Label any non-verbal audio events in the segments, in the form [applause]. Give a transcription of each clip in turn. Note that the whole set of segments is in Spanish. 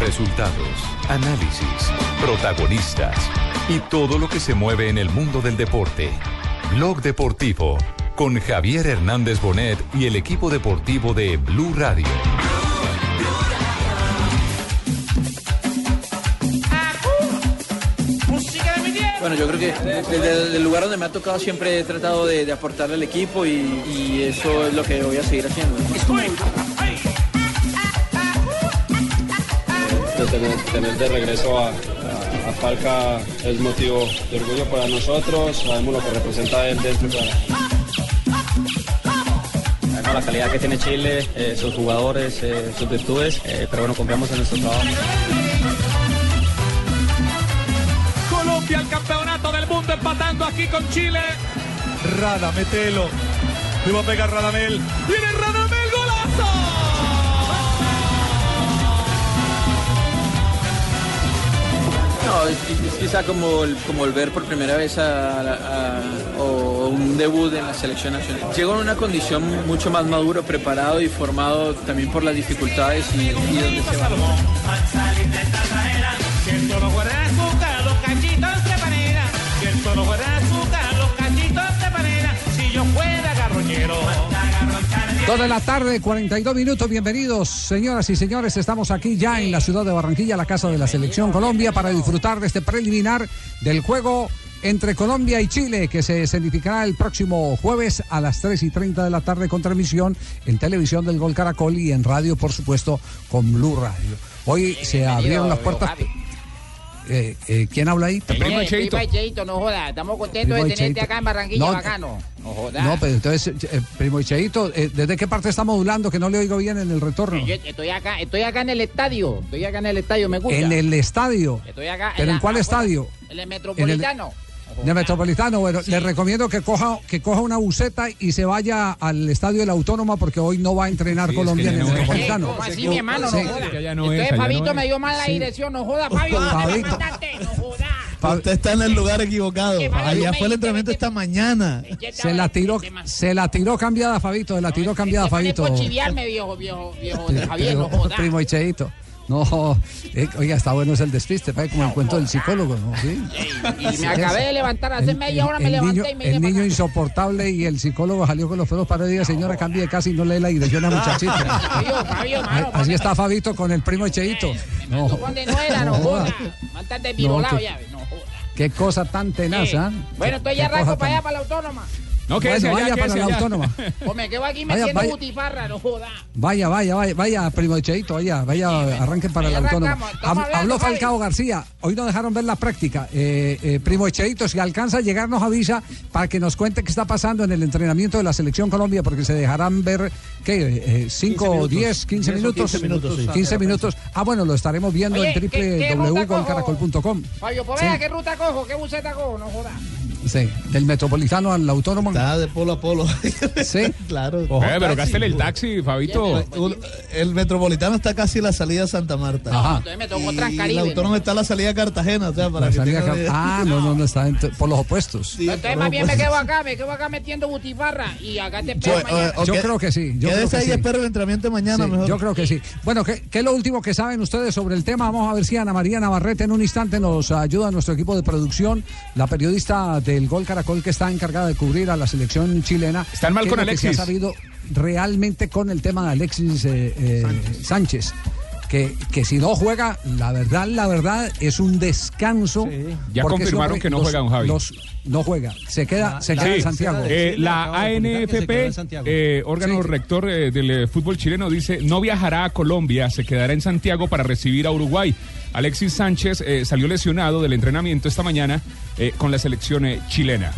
Resultados, análisis, protagonistas y todo lo que se mueve en el mundo del deporte. Blog Deportivo con Javier Hernández Bonet y el equipo deportivo de Blue Radio. Bueno, yo creo que desde el lugar donde me ha tocado siempre he tratado de, de aportarle al equipo y, y eso es lo que voy a seguir haciendo. De tener, tener de regreso a, a- a Falca es motivo de orgullo para nosotros, sabemos lo que representa él dentro y fuera. Sabemos la calidad que tiene Chile, eh, sus jugadores, eh, sus virtudes, eh, pero bueno, confiamos en nuestro trabajo. Colombia el campeonato del mundo empatando aquí con Chile. Rada, metelo. Le va a pegar Radamel. ¡Viene Radamel, No, es, quizá como, el- como volver por primera vez a, o un debut en la selección nacional. Llego en una condición mucho más maduro, preparado y formado también por las dificultades y donde se va. Dos de la tarde, 42 minutos. Bienvenidos, señoras y señores. Estamos aquí ya en la ciudad de Barranquilla, la casa de la Selección Colombia, para disfrutar de este preliminar del juego entre Colombia y Chile, que se escenificará el próximo jueves a las 3 y 30 de la tarde con transmisión en televisión del Gol Caracol y en radio, por supuesto, con Blue Radio. Hoy se abrieron las puertas. Eh, eh, ¿Quién habla ahí? Primo Cheito. Primo Cheito, no joda. Estamos contentos Primo de tenerte Cheito. acá en Barranquilla, No, bacano. No joda. No, pero entonces, eh, primo Cheito, eh, ¿desde qué parte está modulando que no le oigo bien en el retorno? Yo estoy acá, estoy acá en el estadio. Estoy acá en el estadio, me gusta. En el estadio. Estoy acá. ¿Pero en la- cuál afuera, estadio? En el metropolitano. En el Metropolitano, bueno, le recomiendo que coja, que coja una buceta y se vaya al estadio de la Autónoma porque hoy no va a entrenar Colombia en el Metropolitano. ¿Cómo así, mi hermano? Sí. No joda. no Entonces es, Fabito no me es. dio mal la Sí. dirección. No joda, Fabio. No joda. Usted está en el lugar equivocado. Allá fue el entrenamiento esta mañana. Se la tiró, se la tiró cambiada, Fabito, se la tiró cambiada, Fabito. Por chiviarme, viejo, viejo, viejo de Javier, no Primo- joda. Primo Cheito. No, eh, oiga, está bueno es el despiste, como el cuento del psicólogo, ¿no? ¿Sí? Y me acabé de levantar hace El- media hora, me levanté niño, y me el para niño insoportable y el psicólogo salió con los pelos para y diga, señora, cambie de casa y no lee la dirección a muchachito. [laughs] Fabio, Fabio, mano, Así está Fabito con el primo Cheito. No, ¿Dónde no? No No joda. joda. De virolado que- ya. No joda. qué cosa tan tenaz. ¿ah? Bueno, entonces ya arranco para allá, para la autónoma. No, Bueno, quédese allá, vaya para la allá. autónoma. O me quedo aquí Vaya, metiendo vaya. butifarra, no joda. Vaya, vaya, vaya, vaya, primo Cheito, vaya, vaya, arranquen para la autónoma. hablando, Habló Javi. Falcao García, hoy nos dejaron ver la práctica. Eh, eh, primo Cheito, si alcanza a llegar, nos avisa para que nos cuente qué está pasando en el entrenamiento de la Selección Colombia, porque se dejarán ver, ¿qué? 5, minutos. 10, 15 10 o minutos. 15 minutos, sí. 15 minutos. Ah, bueno, lo estaremos viendo Oye, en ¿qué- qué ruta www.golcaracol.com. Fabio, pues Sí. vea, ¿qué ruta cojo? ¿Qué buseta cojo? No joda. Sí, del Metropolitano al Autónomo. Está de polo a polo. Sí. [laughs] claro. Eh, pero gástele el taxi, Fabito. Un- El metropolitano está casi a la salida a Santa Marta. Ajá. Entonces me tocó Y Transcaribe. la autónoma está a la salida a Cartagena, o sea, para La que salida idea. Ah, no, no, no, está por los opuestos. Sí, Entonces más bien me quedo acá, me quedo acá metiendo butifarra y acá te Yo, espero eh, mañana. Yo creo que sí, yo creo Quédese que ahí sí. y espero el entrenamiento de mañana Sí, mejor. Yo creo que sí. Bueno, ¿qué, qué es lo último que saben ustedes sobre el tema? Vamos a ver si Ana María Navarrete en un instante nos ayuda a nuestro equipo de producción, la periodista del Gol Caracol que está encargada de cubrir a la selección chilena. Están mal ¿Qué es con lo que se ha Alexis. sabido realmente con el tema de Alexis eh, eh, Sánchez. Que, que si no juega, la verdad, la verdad, es un descanso. Ya confirmaron hombre que no los- juega, don Javi. los- no juega, se queda, se queda Sí. en Santiago. Eh, la ANFP, Santiago. eh, órgano Sí. rector eh, del eh, fútbol chileno, dice no viajará a Colombia, se quedará en Santiago para recibir a Uruguay. Alexis Sánchez eh, salió lesionado del entrenamiento esta mañana eh, con la selección eh, chilena.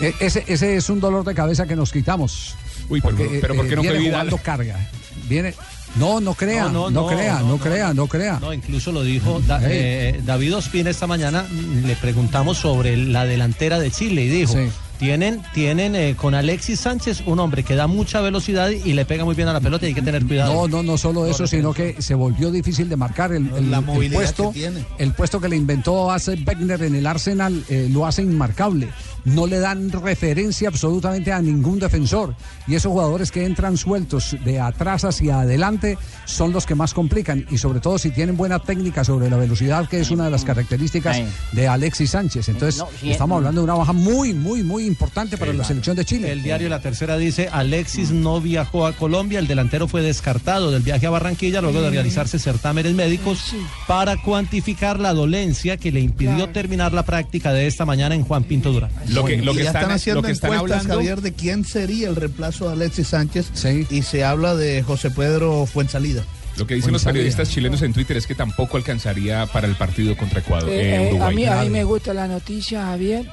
E- ese, ese es un dolor de cabeza que nos quitamos. Uy, pero, Porque, pero ¿por eh, qué no fue viene Vidal? jugando carga. Viene. No, no crea, no, No, no, no, crea, no, no, no, crea, no crea. No, incluso lo dijo Da- eh, David Ospina esta mañana. Le preguntamos sobre la delantera de Chile y dijo: Sí. Tienen, tienen eh, con Alexis Sánchez un hombre que da mucha velocidad y le pega muy bien a la pelota y hay que tener cuidado. No, no, no solo eso, sino que se volvió difícil de marcar el, el- La el puesto. que tiene. El puesto que le inventó hace Wegner en el Arsenal eh, lo hace inmarcable. No le dan referencia absolutamente a ningún defensor. Y esos jugadores que entran sueltos de atrás hacia adelante son los que más complican. Y sobre todo si tienen buena técnica sobre la velocidad, que es una de las características Ay. de Alexis Sánchez. Entonces, No, sí, estamos mm. hablando de una baja muy, muy, muy importante para la selección de Chile. El diario La Tercera dice, Alexis no viajó a Colombia, el delantero fue descartado del viaje a Barranquilla luego de realizarse certámenes médicos para cuantificar la dolencia que le impidió terminar la práctica de esta mañana en Juan Pinto Durán. Lo que, lo que ya están, están haciendo lo que están encuestas, hablando. Javier, de quién sería el reemplazo de Alexis Sánchez. Y se habla de José Pedro Fuensalida. Lo que dicen los periodistas chilenos en Twitter es que tampoco alcanzaría para el partido contra Ecuador, Eh, eh, eh, a, Uruguay. mí, a mí me gusta la noticia, Javier.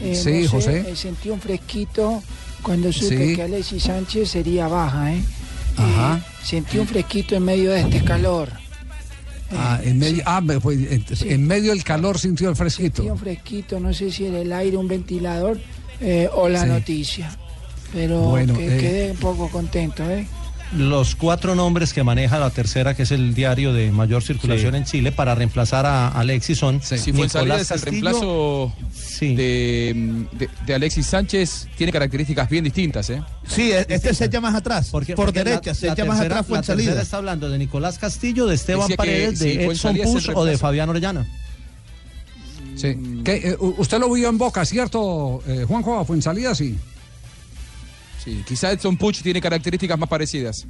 Eh, Sí, no sé, José. eh, sentí un fresquito cuando supe Sí. que Alexis Sánchez sería baja, ¿eh? Ajá. Eh, sentí un fresquito en medio de este calor. Ah, en medio, ah, pues, en, en medio del calor sintió el fresquito. Un fresquito, no sé si era el aire, un ventilador eh, o la Sí. noticia. Pero Bueno, que- eh. quedé un poco contento, ¿eh? Los cuatro nombres que maneja La Tercera, que es el diario de mayor circulación en Chile, para reemplazar a Alexis son Si Fuensalida Nicolás es el Castillo, reemplazo de, de- de Alexis Sánchez, tiene características bien distintas, ¿eh? Sí, este se echa más atrás. por porque derecha, la- se echa más atrás La tercera Fuensalida. está hablando de Nicolás Castillo, de Esteban Decía que Paredes, si de Edson es el Push o de. Fabián Orellana. Sí. ¿Qué, eh, usted lo vio en Boca, ¿cierto, eh, Juanjo? Fue en salida, sí. Sí, quizá Edson Puch tiene características más parecidas.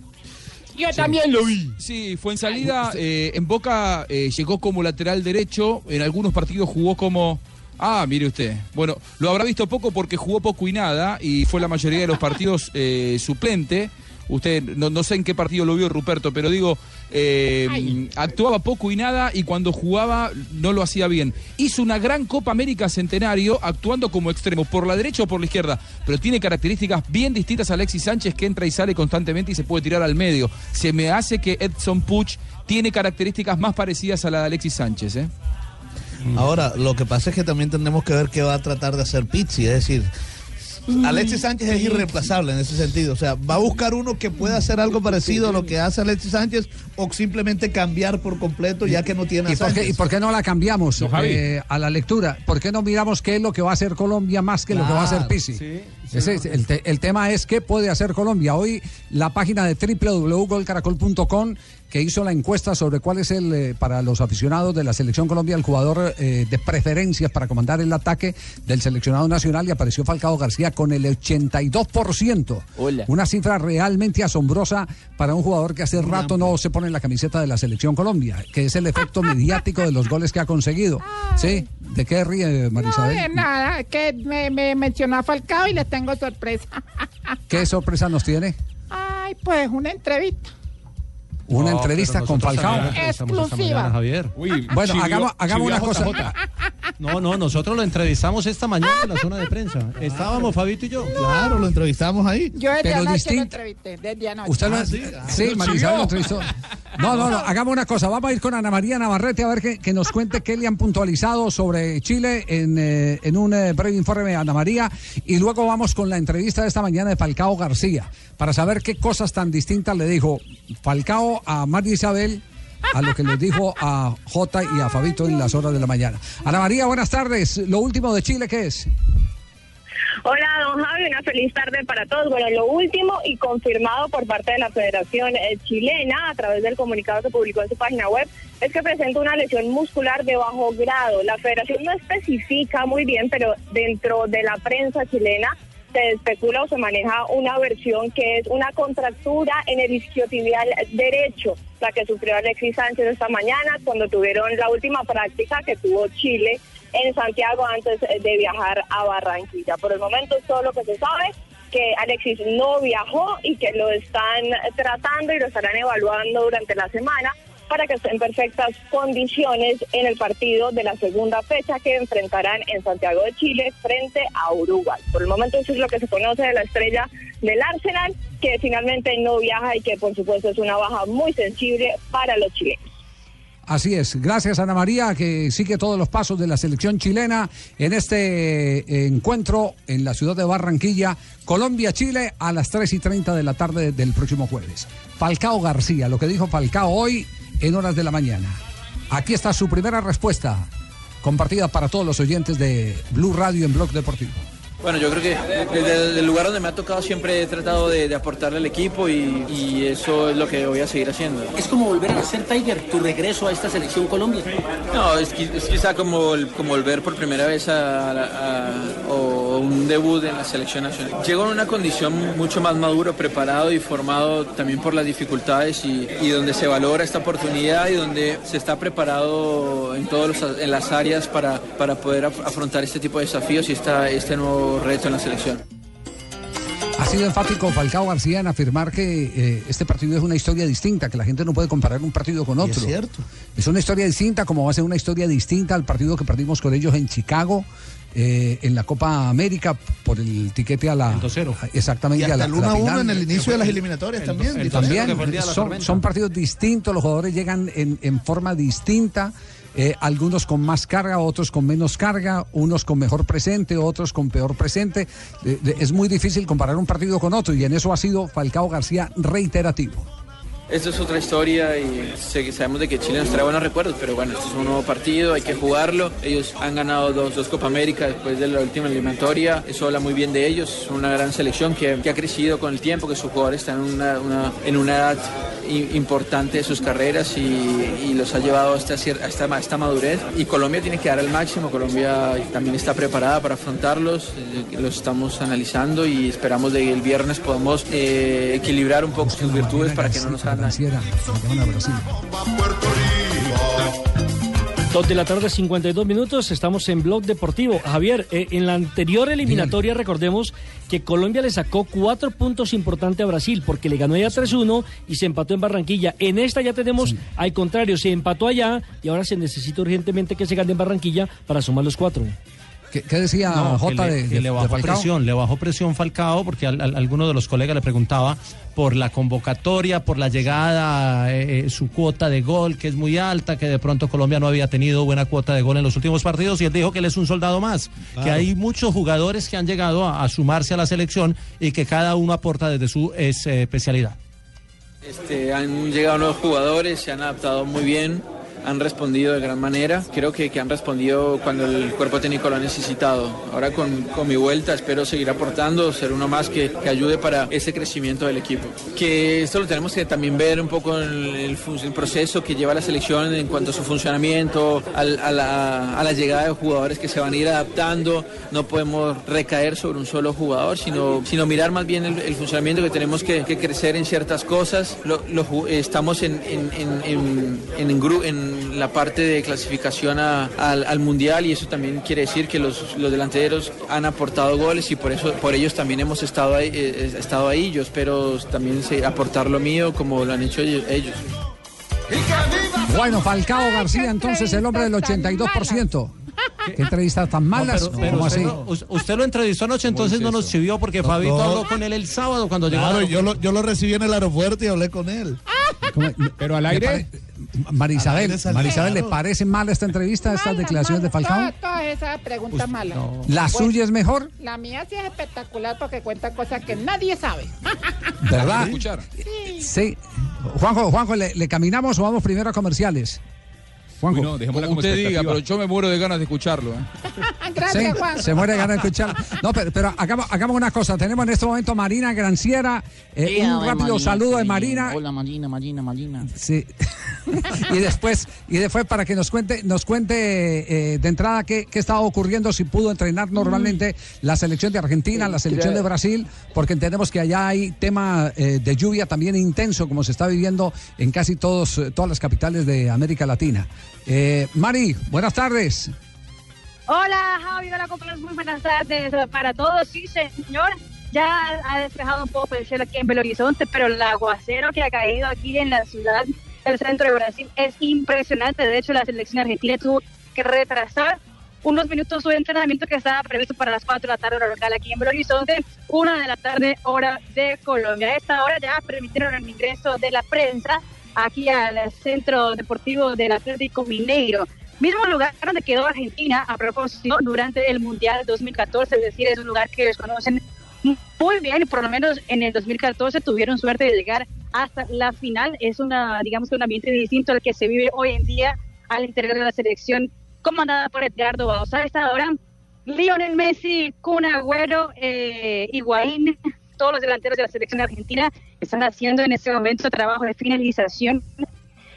Yo también lo vi. Sí, fue en salida. eh, en Boca eh, llegó como lateral derecho. En algunos partidos jugó como. Ah, mire usted. Bueno, lo habrá visto poco porque jugó poco y nada. Y fue la mayoría de los partidos eh, suplente. Usted, no, no sé en qué partido lo vio Ruperto, pero digo, eh, actuaba poco y nada y cuando jugaba no lo hacía bien. Hizo una gran Copa América Centenario actuando como extremo, por la derecha o por la izquierda, pero tiene características bien distintas a Alexis Sánchez que entra y sale constantemente y se puede tirar al medio. Se me hace que Edson Puch tiene características más parecidas a la de Alexis Sánchez. ¿eh? Ahora, lo que pasa es que también tenemos que ver qué va a tratar de hacer Pizzi. Es decir, Alexis Sánchez es irreemplazable en ese sentido. O sea, va a buscar uno que pueda hacer algo parecido a lo que hace Alexis Sánchez o simplemente cambiar por completo ya que no tiene a ¿Y por, qué, Sánchez. y por qué no la cambiamos No, eh, a la lectura? ¿Por qué no miramos qué es lo que va a hacer Colombia más que lo que va a hacer Pisi? sí, Ese es el, te- el tema es qué puede hacer Colombia. Hoy la página de www.golcaracol.com que hizo la encuesta sobre cuál es el, eh, para los aficionados de la Selección Colombia, el jugador eh, de preferencias para comandar el ataque del seleccionado nacional y apareció Falcao García con el 82%. Una cifra realmente asombrosa para un jugador que hace rato no se pone en la camiseta de la Selección Colombia, que es el efecto [laughs] mediático de los goles que ha conseguido. ¿Sí? ¿De qué ríe No, Marisabel? de nada, que me, me mencionó a Falcao y les tengo sorpresa. ¿Qué sorpresa nos tiene? Ay, pues una entrevista. Una No, entrevista con Falcao. Exclusiva. mañana, Javier. Bueno, hagamos, hagamos una cosa. [laughs] No, no, nosotros lo entrevistamos esta mañana en la zona de prensa. Estábamos Fabito y yo. Claro, lo entrevistamos ahí. Yo desde Pero anoche lo distinto. entrevisté, desde anoche. Usted lo, Ah, sí, Marisabel lo entrevistó. No, no, no, hagamos una cosa. Vamos a ir con Ana María Navarrete a ver que, que nos cuente qué le han puntualizado sobre Chile en, eh, en un eh, breve informe Ana María. Y luego vamos con la entrevista de esta mañana de Falcao García para saber qué cosas tan distintas le dijo Falcao a María Isabel a lo que les dijo a Jota y a Fabito en las horas de la mañana. Ana María, buenas tardes. Lo último de Chile, ¿qué es? Hola, don Javi, una feliz tarde para todos. Bueno, lo último y confirmado por parte de la Federación eh, Chilena a través del comunicado que publicó en su página web es que presenta una lesión muscular de bajo grado. La Federación no especifica muy bien, pero dentro de la prensa chilena se especula o se maneja una versión que es una contractura en el isquiotibial derecho, la que sufrió Alexis Sánchez esta mañana cuando tuvieron la última práctica que tuvo Chile en Santiago antes de viajar a Barranquilla. Por el momento todo lo que se sabe, que Alexis no viajó y que lo están tratando y lo estarán evaluando durante la semana para que esté en perfectas condiciones en el partido de la segunda fecha que enfrentarán en Santiago de Chile frente a Uruguay. Por el momento eso es lo que se conoce de la estrella del Arsenal, que finalmente no viaja y que por supuesto es una baja muy sensible para los chilenos. Así es. Gracias, Ana María, que sigue todos los pasos de la selección chilena en este eh, encuentro en la ciudad de Barranquilla, Colombia-Chile, a las 3 y 30 de la tarde del próximo jueves. Falcao García, lo que dijo Falcao hoy en horas de la mañana. Aquí está su primera respuesta, compartida para todos los oyentes de Blue Radio en Blog Deportivo. Bueno, yo creo que desde el lugar donde me ha tocado siempre he tratado de, de aportarle al equipo y, y eso es lo que voy a seguir haciendo. Es como volver a ser Tiger, tu regreso a esta selección Colombia. No, es, es quizá como, como volver por primera vez a, a- a- o un debut en la selección nacional. Llego en una condición mucho más maduro, preparado y formado también por las dificultades y, y donde se valora esta oportunidad y donde se está preparado en todas en las áreas para, para poder af- afrontar este tipo de desafíos y esta, este nuevo reto en la selección. Ha sido enfático Falcao García en afirmar que eh, este partido es una historia distinta, que la gente no puede comparar un partido con Y otro. es cierto. Es una historia distinta, como va a ser una historia distinta al partido que perdimos con ellos en Chicago. eh, en la Copa América por el tiquete a la exactamente Y hasta a la, el a la 1 a 1 final. en el inicio de las eliminatorias también. El también son, son partidos distintos, los jugadores llegan en, en forma distinta, eh, algunos con más carga, otros con menos carga, unos con mejor presente, otros con peor presente. Eh, es muy difícil comparar un partido con otro y en eso ha sido Falcao García reiterativo. Esto es otra historia y sabemos de que Chile nos trae buenos recuerdos, pero bueno, este es un nuevo partido, hay que jugarlo. Ellos han ganado dos, dos Copa América después de la última eliminatoria, eso habla muy bien de ellos, es una gran selección que, ha crecido con el tiempo, que sus jugadores están en una, en una edad importante sus carreras y, los ha llevado hasta, hasta, ma- esta madurez. Y Colombia tiene que dar al máximo, Colombia también está preparada para afrontarlos, eh, los estamos analizando y esperamos que el viernes podamos eh, equilibrar un poco sus virtudes para que no nos hagan. Dos de la tarde, 52 minutos, estamos en Blog Deportivo. Javier, eh, en la anterior eliminatoria recordemos que Colombia le sacó cuatro puntos importantes a Brasil porque le ganó allá 3-1 y se empató en Barranquilla. En esta ya tenemos, al contrario, se empató allá y ahora se necesita urgentemente que se gane en Barranquilla para sumar los cuatro. ¿Qué, qué decía No, que J le, de, que de- le de bajó Falcao? presión, le bajó presión Falcao porque al- al- alguno de los colegas le preguntaba por la convocatoria, por la llegada, eh, eh, su cuota de gol que es muy alta, que de pronto Colombia no había tenido buena cuota de gol en los últimos partidos y él dijo que él es un soldado más, que hay muchos jugadores que han llegado a, a sumarse a la selección y que cada uno aporta desde su es, eh, especialidad. Este, han llegado nuevos jugadores, se han adaptado muy bien, han respondido de gran manera. Creo que, han respondido cuando el cuerpo técnico lo ha necesitado. Ahora con, con mi vuelta espero seguir aportando, ser uno más que, que ayude para ese crecimiento del equipo. Que esto lo tenemos que también ver un poco en el, el proceso que lleva la selección en cuanto a su funcionamiento, a, la, llegada de jugadores que se van a ir adaptando. No podemos recaer sobre un solo jugador, sino, sino mirar más bien el, funcionamiento que tenemos que, crecer en ciertas cosas. Lo- estamos en, en, en, en, en la parte de clasificación a- al, al mundial y eso también quiere decir que los, los delanteros han aportado goles y por eso por ellos también hemos estado ahí, eh, estado ahí. Yo espero también se- aportar lo mío como lo han hecho ellos. Bueno, Falcao García, entonces el hombre del 82%. ¿Qué entrevistas tan malas? No, pero- pero ¿Cómo usted, así? lo- us- usted lo entrevistó anoche, entonces no nos chivió porque No, Fabito no. habló con él el sábado cuando llegó. Claro, al yo lo, yo lo recibí en el aeropuerto y hablé con él. Pero al ¿Le aire. Marisabel. Marisabel, ¿le parece mal esta entrevista, estas declaraciones de Falcao? Todas, todas esas preguntas malas. ¿La Pues, suya es mejor? La mía sí es espectacular porque cuenta cosas que nadie sabe. ¿Verdad? escuchar. Sí. Juanjo, Juanjo, ¿le, le caminamos o vamos primero a comerciales? Juanjo. No, Como como usted diga, pero yo me muero de ganas de escucharlo. ¿eh? [laughs] Gracias, Sí, Juan. se muere de ganas de escuchar. No, pero, pero hagamos, hagamos una cosa. Tenemos en este momento a Marina Granciera. Eh, un rápido Marina, saludo de. Marina. Hola, Marina, Marina, Marina. Sí. [laughs] y después, y después para que nos cuente, nos cuente eh, de entrada qué, qué estaba ocurriendo, si pudo entrenar normalmente la selección de Argentina, la selección de Brasil, porque entendemos que allá hay tema eh, de lluvia también intenso, como se está viviendo en casi todos, todas las capitales de América Latina. Eh, Mari, buenas tardes. Hola Javi, hola compañeros, muy buenas tardes para todos. Sí, señor, ya ha despejado un poco el cielo aquí en Belo Horizonte, pero el aguacero que ha caído aquí en la ciudad del centro de Brasil es impresionante. De hecho, la selección argentina tuvo que retrasar unos minutos su entrenamiento que estaba previsto para las 4 de la tarde hora local aquí en Belo Horizonte, una de la tarde hora de Colombia. A esta hora ya permitieron el ingreso de la prensa aquí al centro deportivo del Atlético Mineiro. Mismo lugar donde quedó Argentina a propósito durante el Mundial 2014, es decir, es un lugar que ellos conocen muy bien por lo menos en el 2014 tuvieron suerte de llegar hasta la final. Es una, digamos que un ambiente distinto al que se vive hoy en día al interior de la selección comandada por Edgardo Bauza. A esta hora Lionel Messi, Kun Agüero, eh, Higuaín, todos los delanteros de la selección argentina están haciendo en este momento trabajo de finalización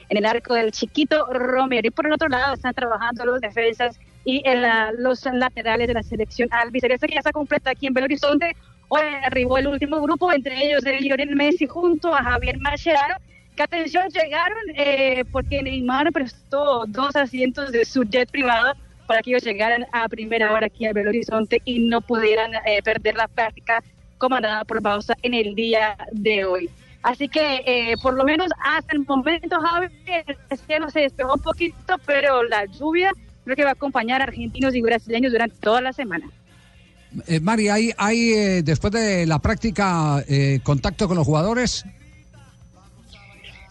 en el arco del chiquito Romero. Y por el otro lado están trabajando los defensas y en la- los laterales de la selección albiceleste que ya está completa aquí en Belo Horizonte. Hoy arribó el último grupo, entre ellos de Lionel Messi junto a Javier Mascherano. Que atención, llegaron eh, porque Neymar prestó dos asientos de su jet privado para que ellos llegaran a primera hora aquí a Belo Horizonte y no pudieran eh, perder la práctica comandada por Bausa en el día de hoy. Así que eh, por lo menos hasta el momento, Javi, el cielo se despejó un poquito, pero la lluvia creo que va a acompañar a argentinos y brasileños durante toda la semana. Eh, Mari, ¿hay, hay eh, después de la práctica eh, contacto con los jugadores?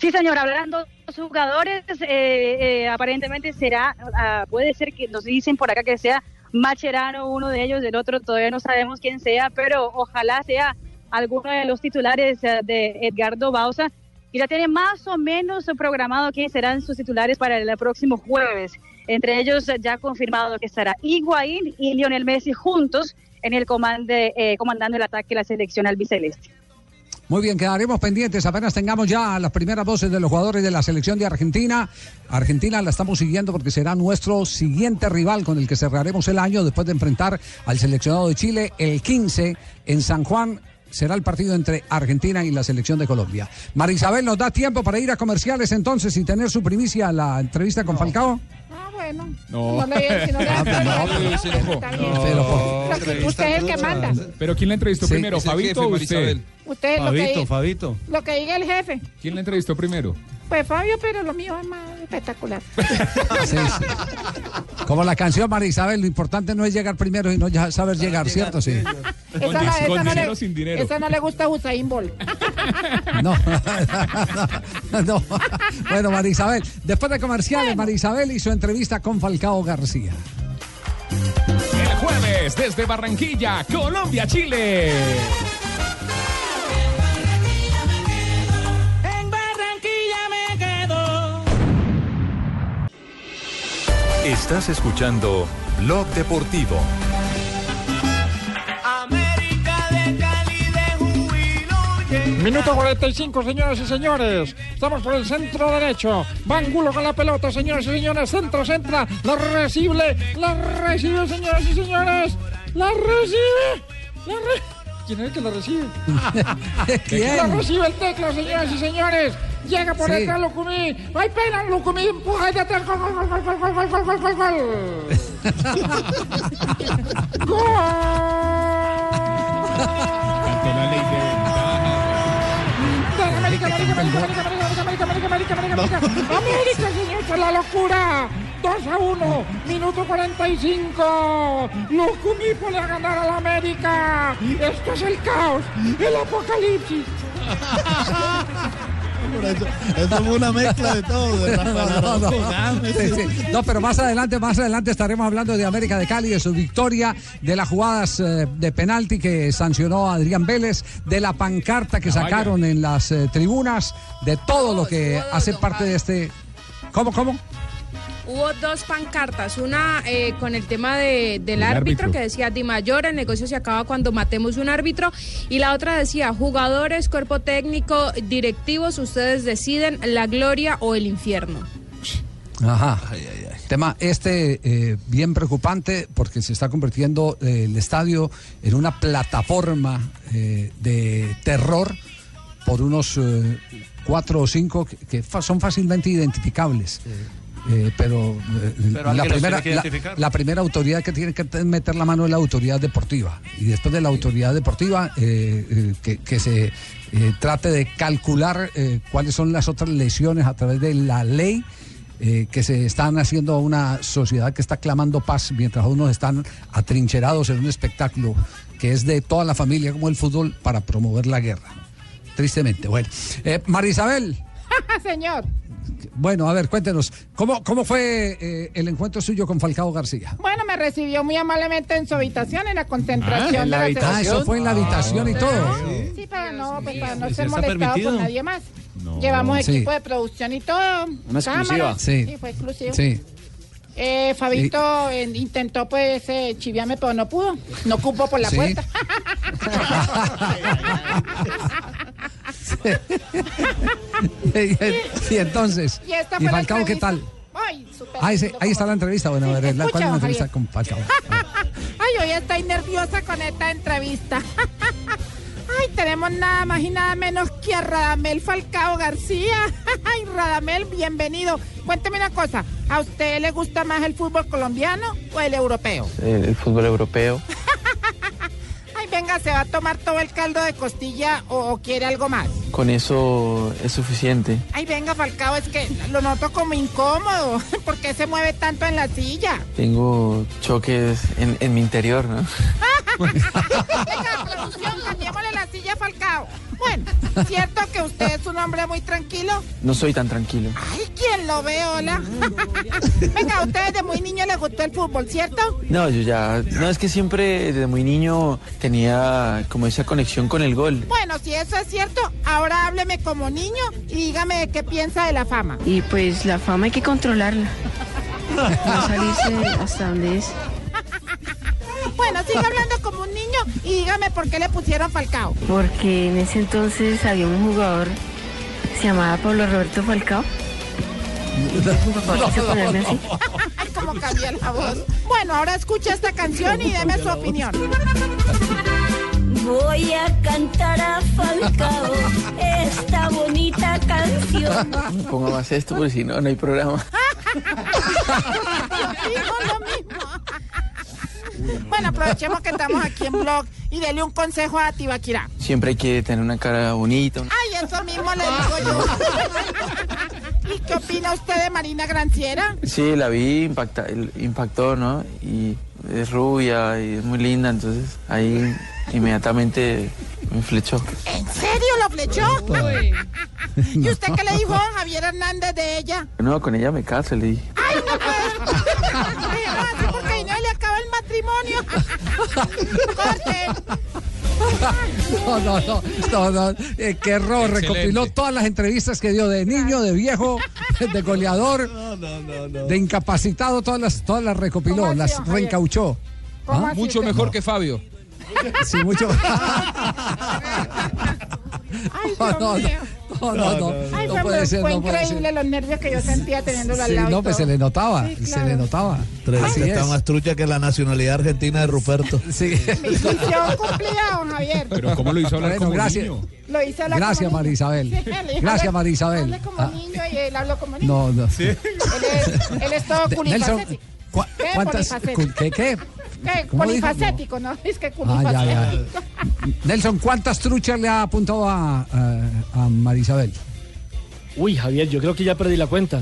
Sí, señor, hablando de los jugadores, eh, eh, aparentemente será, ah, puede ser que nos dicen por acá que sea Macherano uno de ellos, del otro todavía no sabemos quién sea, pero ojalá sea alguno de los titulares eh, de Edgardo Bausa, y ya tiene más o menos programado quiénes serán sus titulares para el próximo jueves. Entre ellos eh, ya confirmado que estará Higuaín y Lionel Messi juntos en el comande, eh, comandando el ataque de la selección albiceleste. Muy bien, quedaremos pendientes apenas tengamos ya las primeras voces de los jugadores de la selección de Argentina. Argentina la estamos siguiendo porque será nuestro siguiente rival con el que cerraremos el año después de enfrentar al seleccionado de Chile el 15 en San Juan. Será el partido entre Argentina y la selección de Colombia. Marisabel, ¿nos da tiempo para ir a comerciales entonces y tener su primicia a la entrevista con Falcao? Ah, bueno. No. No le- si no [laughs] le Ah, no. No, Usted es el que manda. Pero ¿quién la entrevistó Sí, primero, Fabito o usted? Usted lo que, Fabito, diga- Fabito. lo que diga el jefe. ¿Quién la entrevistó primero? Pues Fabio, pero lo mío es más espectacular. [laughs] Sí, sí. Como la canción Marisabel, lo importante no es llegar primero y no ya saber llegar, ¿cierto? Sí. Esa con no dinero le, o sin dinero. esa no le gusta a Usain Bolt. [laughs] No. [laughs] no. Bueno, Marisabel, después de comerciales, Marisabel y su entrevista con Falcao García. El jueves desde Barranquilla, Colombia, Chile. Estás escuchando Blog Deportivo. América de Cali de júbilo. Minuto 45, señoras y señores. Estamos por el centro derecho. Bangulo con la pelota, señoras y señores. Centro, centra. La recibe. La recibe, señoras y señores. La recibe. La re- ¿Quién es el que la recibe? [laughs] ¿Quién? La recibe el tecla, señoras y señores. Llega por Sí. detrás Lucumí. ¡Hay pena! Lucumí empuja desde atrás. Gol, gol, gol, gol, gol, gol, gol, gol, gol. [laughs] América, América, América, América, América, América, América, América, América, América, señor, la locura. 2 a 1, minuto 45. Lucumí puede ganar a la América. Esto es el caos, el apocalipsis. [laughs] Por eso, eso fue una mezcla de todo. De No, no, Araujo, no. Gámez, Sí, sí. No, pero más adelante, más adelante estaremos hablando de América de Cali, de su victoria, de las jugadas eh, de penalti que sancionó Adrián Vélez, de la pancarta que sacaron en las eh, tribunas, de todo lo que hace parte de este. ¿Cómo, cómo? Hubo dos pancartas, una eh, con el tema de- del El árbitro, árbitro. que decía Di Mayor, el negocio se acaba cuando matemos un árbitro, y la otra decía jugadores, cuerpo técnico, directivos, ustedes deciden la gloria o el infierno. Ajá. Tema este eh, bien preocupante porque se está convirtiendo eh, el estadio en una plataforma eh, de terror por unos eh, cuatro o cinco que, que fa- son fácilmente identificables. Eh, pero, eh, Pero la, primera, la, primera autoridad que tiene que te- meter la mano es la autoridad deportiva. Y después de la autoridad deportiva, eh, eh, que, que se eh, trate de calcular eh, cuáles son las otras lesiones a través de la ley eh, que se están haciendo a una sociedad que está clamando paz mientras unos están atrincherados en un espectáculo que es de toda la familia como el fútbol para promover la guerra. Tristemente. Bueno, Eh, Marisabel, [laughs] Señor. Bueno, a ver, cuéntenos, ¿cómo, cómo fue eh, el encuentro suyo con Falcao García? Bueno, me recibió muy amablemente en su habitación, en la concentración Ah, ¿en la de habitación? Ah, eso fue en la habitación y todo. Sí, para no, pues, para no ¿Sí ser molestado por nadie más. No. Llevamos Sí. equipo de producción y todo. Una exclusiva. cámaras. Sí. Sí, fue exclusivo. Sí. Eh, Fabito eh, intentó pues eh, chiviarme, pero no pudo. No cupo por la Sí. puerta. [laughs] [laughs] [laughs] y entonces, Y esta ¿y fue la Falcao qué tal? Ay, Ah, ese- lindo, ahí está la entrevista. Bueno, a ver, la- ¿cuál es la Escucha, entrevista Javier. con Falcao? [laughs] Ay, hoy estoy nerviosa con esta entrevista. [laughs] Ay, tenemos nada más y nada menos que a Radamel Falcao García. Ay, Radamel, bienvenido. Cuénteme una cosa, ¿a usted le gusta más el fútbol colombiano o el europeo? el, el fútbol europeo. Venga, ¿se va a tomar todo el caldo de costilla o, o quiere algo más? Con eso es suficiente. Ay, venga, Falcao, es que lo noto como incómodo. [laughs] ¿Por qué se mueve tanto en la silla? Tengo choques en, en mi interior, ¿no? [laughs] Venga, producción, cambiémosle la silla a Falcao. Bueno, ¿cierto que usted es un hombre muy tranquilo? No soy tan tranquilo. Ay, ¿quién lo ve, hola? [laughs] Venga, a usted desde muy niño le gustó el fútbol, ¿cierto? No, yo ya... No, es que siempre desde muy niño tenía como esa conexión con el gol. Bueno, si eso es cierto, ahora hábleme como niño y dígame qué piensa de la fama. Y pues la fama hay que controlarla. [laughs] No salirse hasta donde es. Bueno, siga hablando como un niño y dígame por qué le pusieron Falcao. Porque en ese entonces había un jugador que se llamaba Pablo Roberto Falcao. [laughs] Cómo cambia la voz. Bueno, ahora escucha esta canción y deme su opinión. Voy a cantar a Falcao esta bonita canción. Ponga más esto porque si no, no hay programa. [laughs] Bueno, aprovechemos que estamos aquí en blog y dele un consejo a Tibaquirá. Siempre hay que tener una cara bonita. una- Ay, eso mismo le digo yo. ¿Y qué opina usted de Marina Granciera? Sí, la vi, impacta, impactó, ¿no? Y es rubia y es muy linda, entonces ahí inmediatamente me flechó. ¿En serio lo flechó? ¿Y usted qué le dijo a Javier Hernández de ella? No, con ella me caso, le dije. Ay, no puede. Matrimonio. [laughs] No, no, no, no, no. Eh, qué error. Excelente. Recopiló todas las entrevistas que dio de niño, de viejo, de goleador, de incapacitado, todas las, todas las recopiló, las reencauchó. ¿Ah? Mucho mejor que Fabio. Sí, mucho. [laughs] Ay, [laughs] No, Dios no, mío. No, no, no, Ay, no fue, puede ser, fue no puede increíble ser. los nervios que yo sentía teniéndolo al Sí, lado. y no, pues se le notaba, Sí, se claro. le notaba. Tres, Así está es. más trucha que la nacionalidad argentina de Ruperto. [laughs] Sí. Misión cumplida, don Javier. Pero ¿cómo lo hizo hablar Bueno, como gracias. niño? Lo hice hablar Gracias. Marisabel. Sí, Gracias, Marisabel. Hable como Ah. niño y él habló como niño. No, no. Él es, él es todo De- Nelson, polifacético. ¿cu- ¿Qué? ¿Qué? ¿Qué? ¿Qué? Polifacético, ¿no? [laughs] Es que Ah, ya, ya. polifacético. Nelson, ¿cuántas truchas le ha apuntado a, a, a Marisabel? Uy, Javier, yo creo que ya perdí la cuenta.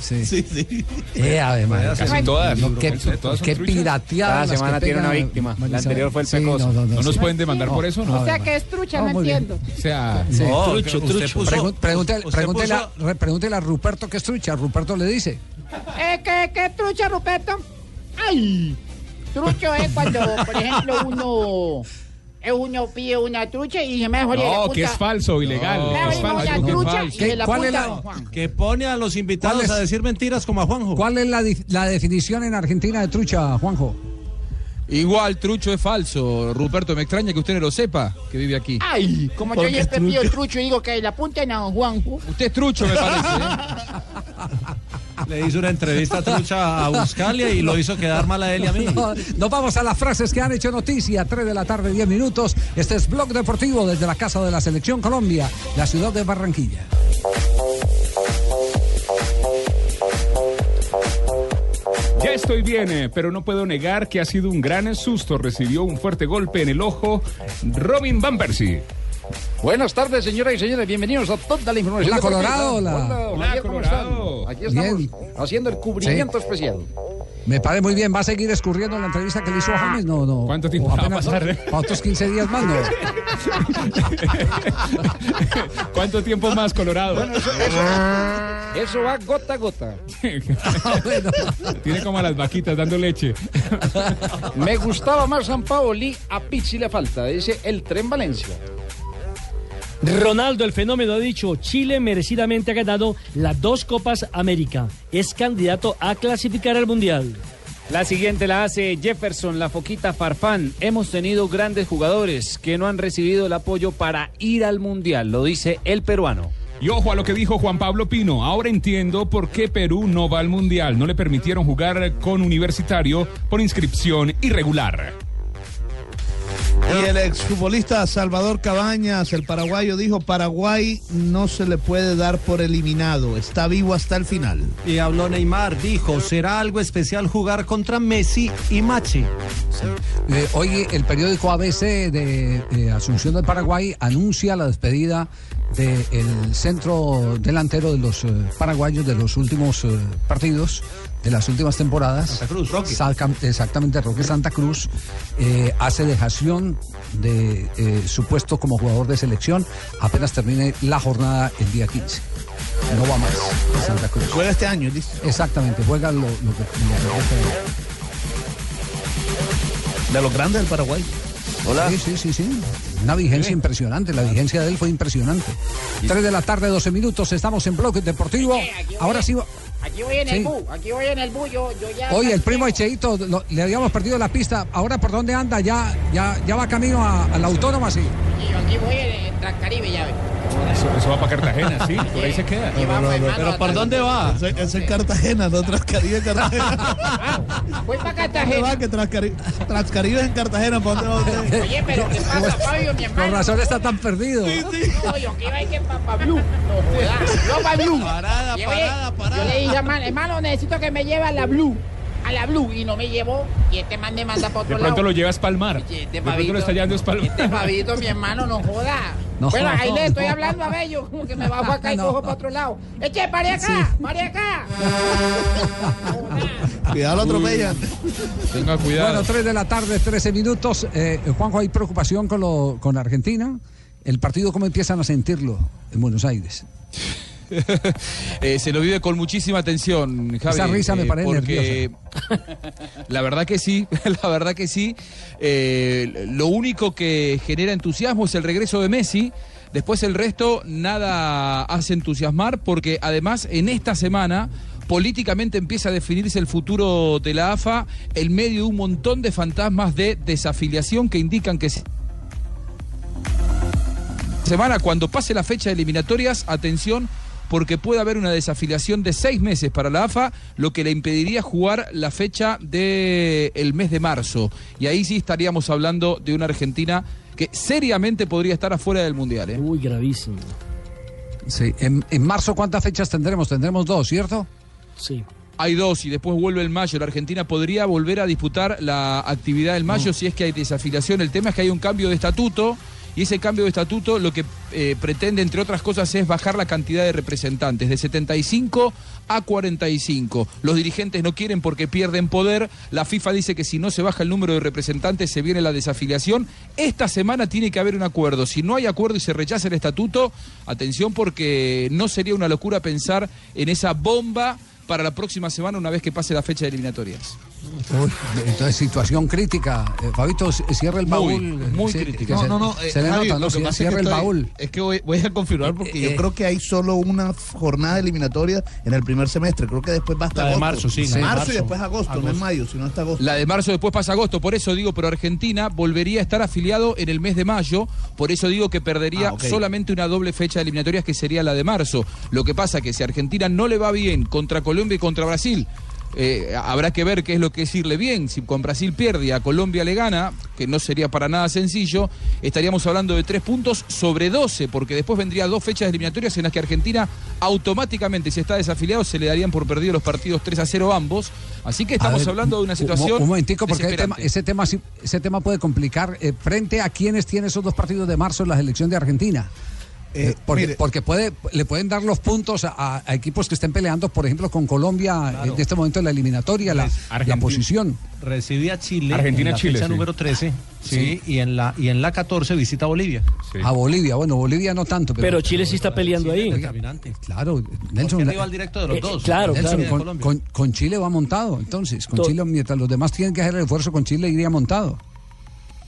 Sí. Sí, sí. Eh, además. Casi todas. No, qué, Todas qué pirateada. Cada semana tiene una víctima. La anterior fue el Sí, pecoso. no, no, ¿No nos sí. pueden demandar por eso, no? O sea que es trucha, No, entiendo. O sea, Sí. No, Trucho, trucho. pregúntele, a, re- pregúntele a Ruperto que es trucha. Ruperto le dice. Eh, ¿qué, ¿Qué trucha, Ruperto? ¡Ay! Trucho es cuando, por ejemplo, uno, uno pide una trucha y se me mejor no, que es falso, ilegal. No, es falso. es trucha falso. y se la ¿Cuál es apunta la- a don Juan. Que pone a los invitados a decir mentiras como a Juanjo. ¿Cuál es la, la definición en Argentina de trucha, Juanjo? Igual, trucho es falso. Ruperto, me extraña que usted no lo sepa, que vive aquí. Ay, como yo siempre pido trucho y digo que la apunten a don Juanjo. Usted es trucho, me parece. ¿eh? [laughs] Le hizo una entrevista trucha a Buscalia y lo hizo quedar mal a él y a mí. No, nos vamos a las frases que han hecho noticia. 3 de la tarde, 10 minutos. Este es Blog Deportivo desde la Casa de la Selección Colombia, la ciudad de Barranquilla. Ya estoy bien, eh, pero no puedo negar que ha sido un gran susto. Recibió un fuerte golpe en el ojo Robin Van Persie. Buenas tardes, señoras y señores. Bienvenidos a toda la información. Hola. Colorado, hola. Hola, Hola, Javier, ¿cómo Colorado. Aquí estamos Bien. haciendo el cubrimiento especial. Me parece muy bien. ¿Va a seguir escurriendo la entrevista que le hizo a James? No, no. ¿Cuánto tiempo va a pasar, eh? Para otros 15 días más, no. [laughs] ¿Cuánto tiempo más, Colorado? Bueno, eso, eso, eso va gota a gota. Tiene como a las vaquitas dando leche. Me gustaba más San Paoli, a Pizzi le falta. Dice el tren Valencia. Ronaldo, el fenómeno, ha dicho, Chile merecidamente ha ganado las dos Copas América. Es candidato a clasificar al Mundial. La siguiente la hace Jefferson, la foquita Farfán. Hemos tenido grandes jugadores que no han recibido el apoyo para ir al Mundial, lo dice el peruano. Y ojo a lo que dijo Juan Pablo Pino. Ahora entiendo por qué Perú no va al Mundial. No le permitieron jugar con Universitario por inscripción irregular. Y el exfutbolista Salvador Cabañas, el paraguayo, dijo, Paraguay no se le puede dar por eliminado, está vivo hasta el final. Y habló Neymar, dijo, será algo especial jugar contra Messi y Machi. Eh, hoy el periódico ABC de eh, Asunción del Paraguay anuncia la despedida del centro delantero de los eh, paraguayos de los últimos eh, partidos, de las últimas temporadas. Santa Cruz, Roque. exactamente, Roque Santa Cruz eh, hace dejación de eh, su puesto como jugador de selección apenas termine la jornada el día 15. No va más Santa Cruz. Juega este año, listo. Exactamente, juega lo, lo que... lo que- De los grandes del Paraguay. Hola. Sí, sí, sí, sí. Una vigencia impresionante. La vigencia de él fue impresionante. 3 de la tarde, 12 minutos. Estamos en Bloque Deportivo. Ahora sí. Aquí voy en Sí. el bu, aquí voy en el bu, yo, yo ya... Oye, el primo Echeito, lo- le habíamos perdido la pista. Ahora, ¿por dónde anda? Ya, ya, ya va camino a, a la autónoma, sí. Yo aquí voy en, en Transcaribe, ya ve. Eso, eso va para Cartagena, sí, por ahí se queda. ¿Pero por dónde va? Es, es en Cartagena, no Transcaribe en Cartagena. [laughs] Voy para ¿Dónde Cartagena. va? Que Transcaribe, Transcaribe en Cartagena, ¿para dónde va usted? [laughs] Oye, pero ¿qué pasa, Fabio, mi hermano? Con razón está tan perdido. No, yo que iba a ir que pa' Blue. No jodas. Yo pa' Blue. Parada, Yo, parada, oye, parada. Yo le dije, hermano, hermano, necesito que me lleve a la Blue. A la Blue. Y no me llevó. Y este man me manda para De otro pronto lado. lo llevas para el mar. Oye, De este pronto lo está llevando es palmar. Este pavito, mi hermano, no joda. No, bueno, ahí no, le estoy no. hablando a Bello, como que me bajo acá y No. cojo para otro lado. Eche, pare acá, pare acá. [laughs] Cuidado, lo atropellan. Tenga cuidado. Bueno, 3 de la tarde, 13 minutos. Eh, Juanjo, ¿hay preocupación con, lo, con Argentina? ¿El partido cómo empiezan a sentirlo en Buenos Aires? [laughs] Eh, se lo vive con muchísima tensión, Javi. Esa risa me eh, parece porque [laughs] La verdad que sí, [laughs] la verdad que sí. Eh, lo único que genera entusiasmo es el regreso de Messi. Después el resto nada hace entusiasmar porque además en esta semana políticamente empieza a definirse el futuro de la AFA en medio de un montón de fantasmas de desafiliación que indican que se- semana cuando pase la fecha de eliminatorias, atención, porque puede haber una desafiliación de seis meses para la AFA, lo que le impediría jugar la fecha del mes de marzo. Y ahí sí estaríamos hablando de una Argentina que seriamente podría estar afuera del Mundial. ¿eh? Uy, gravísimo. Sí. En, en marzo, ¿cuántas fechas tendremos? Tendremos dos, ¿cierto? Sí. Hay dos y después vuelve el mayo. La Argentina podría volver a disputar la actividad del mayo si es que hay desafiliación. El tema es que hay un cambio de estatuto y ese cambio de estatuto lo que eh, pretende, entre otras cosas, es bajar la cantidad de representantes de 75 a 45. Los dirigentes no quieren porque pierden poder. La FIFA dice que si no se baja el número de representantes se viene la desafiliación. Esta semana tiene que haber un acuerdo. Si no hay acuerdo y se rechaza el estatuto, atención porque no sería una locura pensar en esa bomba para la próxima semana una vez que pase la fecha de eliminatorias. Uy, entonces, situación crítica. Eh, Fabito, cierra el baúl. muy Sí, crítica. No, se- no, no. eh, Se le Javi, nota, ¿no? Sí, pasa es Cierra que el estoy- baúl. Es que voy, voy a confirmar porque Eh, yo creo que hay solo una jornada eliminatoria en el primer semestre. Creo que después va hasta La de marzo, sí, la Marzo, y después agosto, no en mayo, sino hasta agosto. La de marzo después pasa agosto, por eso digo, pero Argentina volvería a estar afiliado en el mes de mayo, por eso digo que perdería Ah, solamente una doble fecha de eliminatorias que sería la de marzo. Lo que pasa que si a Argentina no le va bien contra Colombia y contra Brasil, eh, habrá que ver qué es lo que es irle bien. Si con Brasil pierde y a Colombia le gana, que no sería para nada sencillo, estaríamos hablando de tres puntos sobre 12, porque después vendría dos fechas eliminatorias en las que Argentina automáticamente, si está desafiliado, se le darían por perdido los partidos 3 a 0 ambos. Así que estamos ver, hablando de una un- situación. Un, momentico, porque tema- ese, tema, ese tema puede complicar. eh, frente a quienes tiene esos dos partidos de marzo en la selección de Argentina. Eh, porque mire. porque puede, le pueden dar los puntos a, a equipos que estén peleando, por ejemplo, con Colombia en este momento en la eliminatoria, la, la Argentina. posición. Recibe a Chile Argentina, en la Chile, fecha sí. número 13 sí. y en la y en la 14 visita a Bolivia. A Bolivia, bueno, Bolivia no tanto. Pero, Pero Chile sí está peleando ahí. Claro, Nelson. Porque rival directo de los Eh, dos. claro, Nelson, claro. con, Colombia. con- con Chile va montado, entonces. Con To- Chile, mientras los demás tienen que hacer el esfuerzo, con Chile iría montado.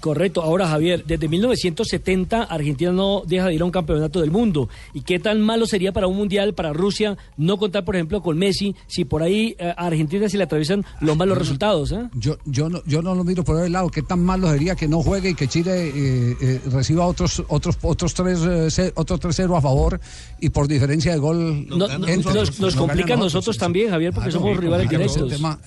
Correcto. Ahora, Javier, desde 1970 Argentina no deja de ir a un campeonato del mundo. ¿Y qué tan malo sería para un mundial, para Rusia, no contar, por ejemplo, con Messi, si por ahí eh, a Argentina se le atraviesan los malos resultados? ¿eh? Yo, yo, no, yo no lo miro por el lado. ¿Qué tan malo sería que no juegue y que Chile eh, reciba otros otros otros tres eh, ce- otros 3-0 a favor y por diferencia de gol No- no- entre? nos- nos No complica a nosotros también, Javier, porque Claro, somos rivales directos. Ese tema,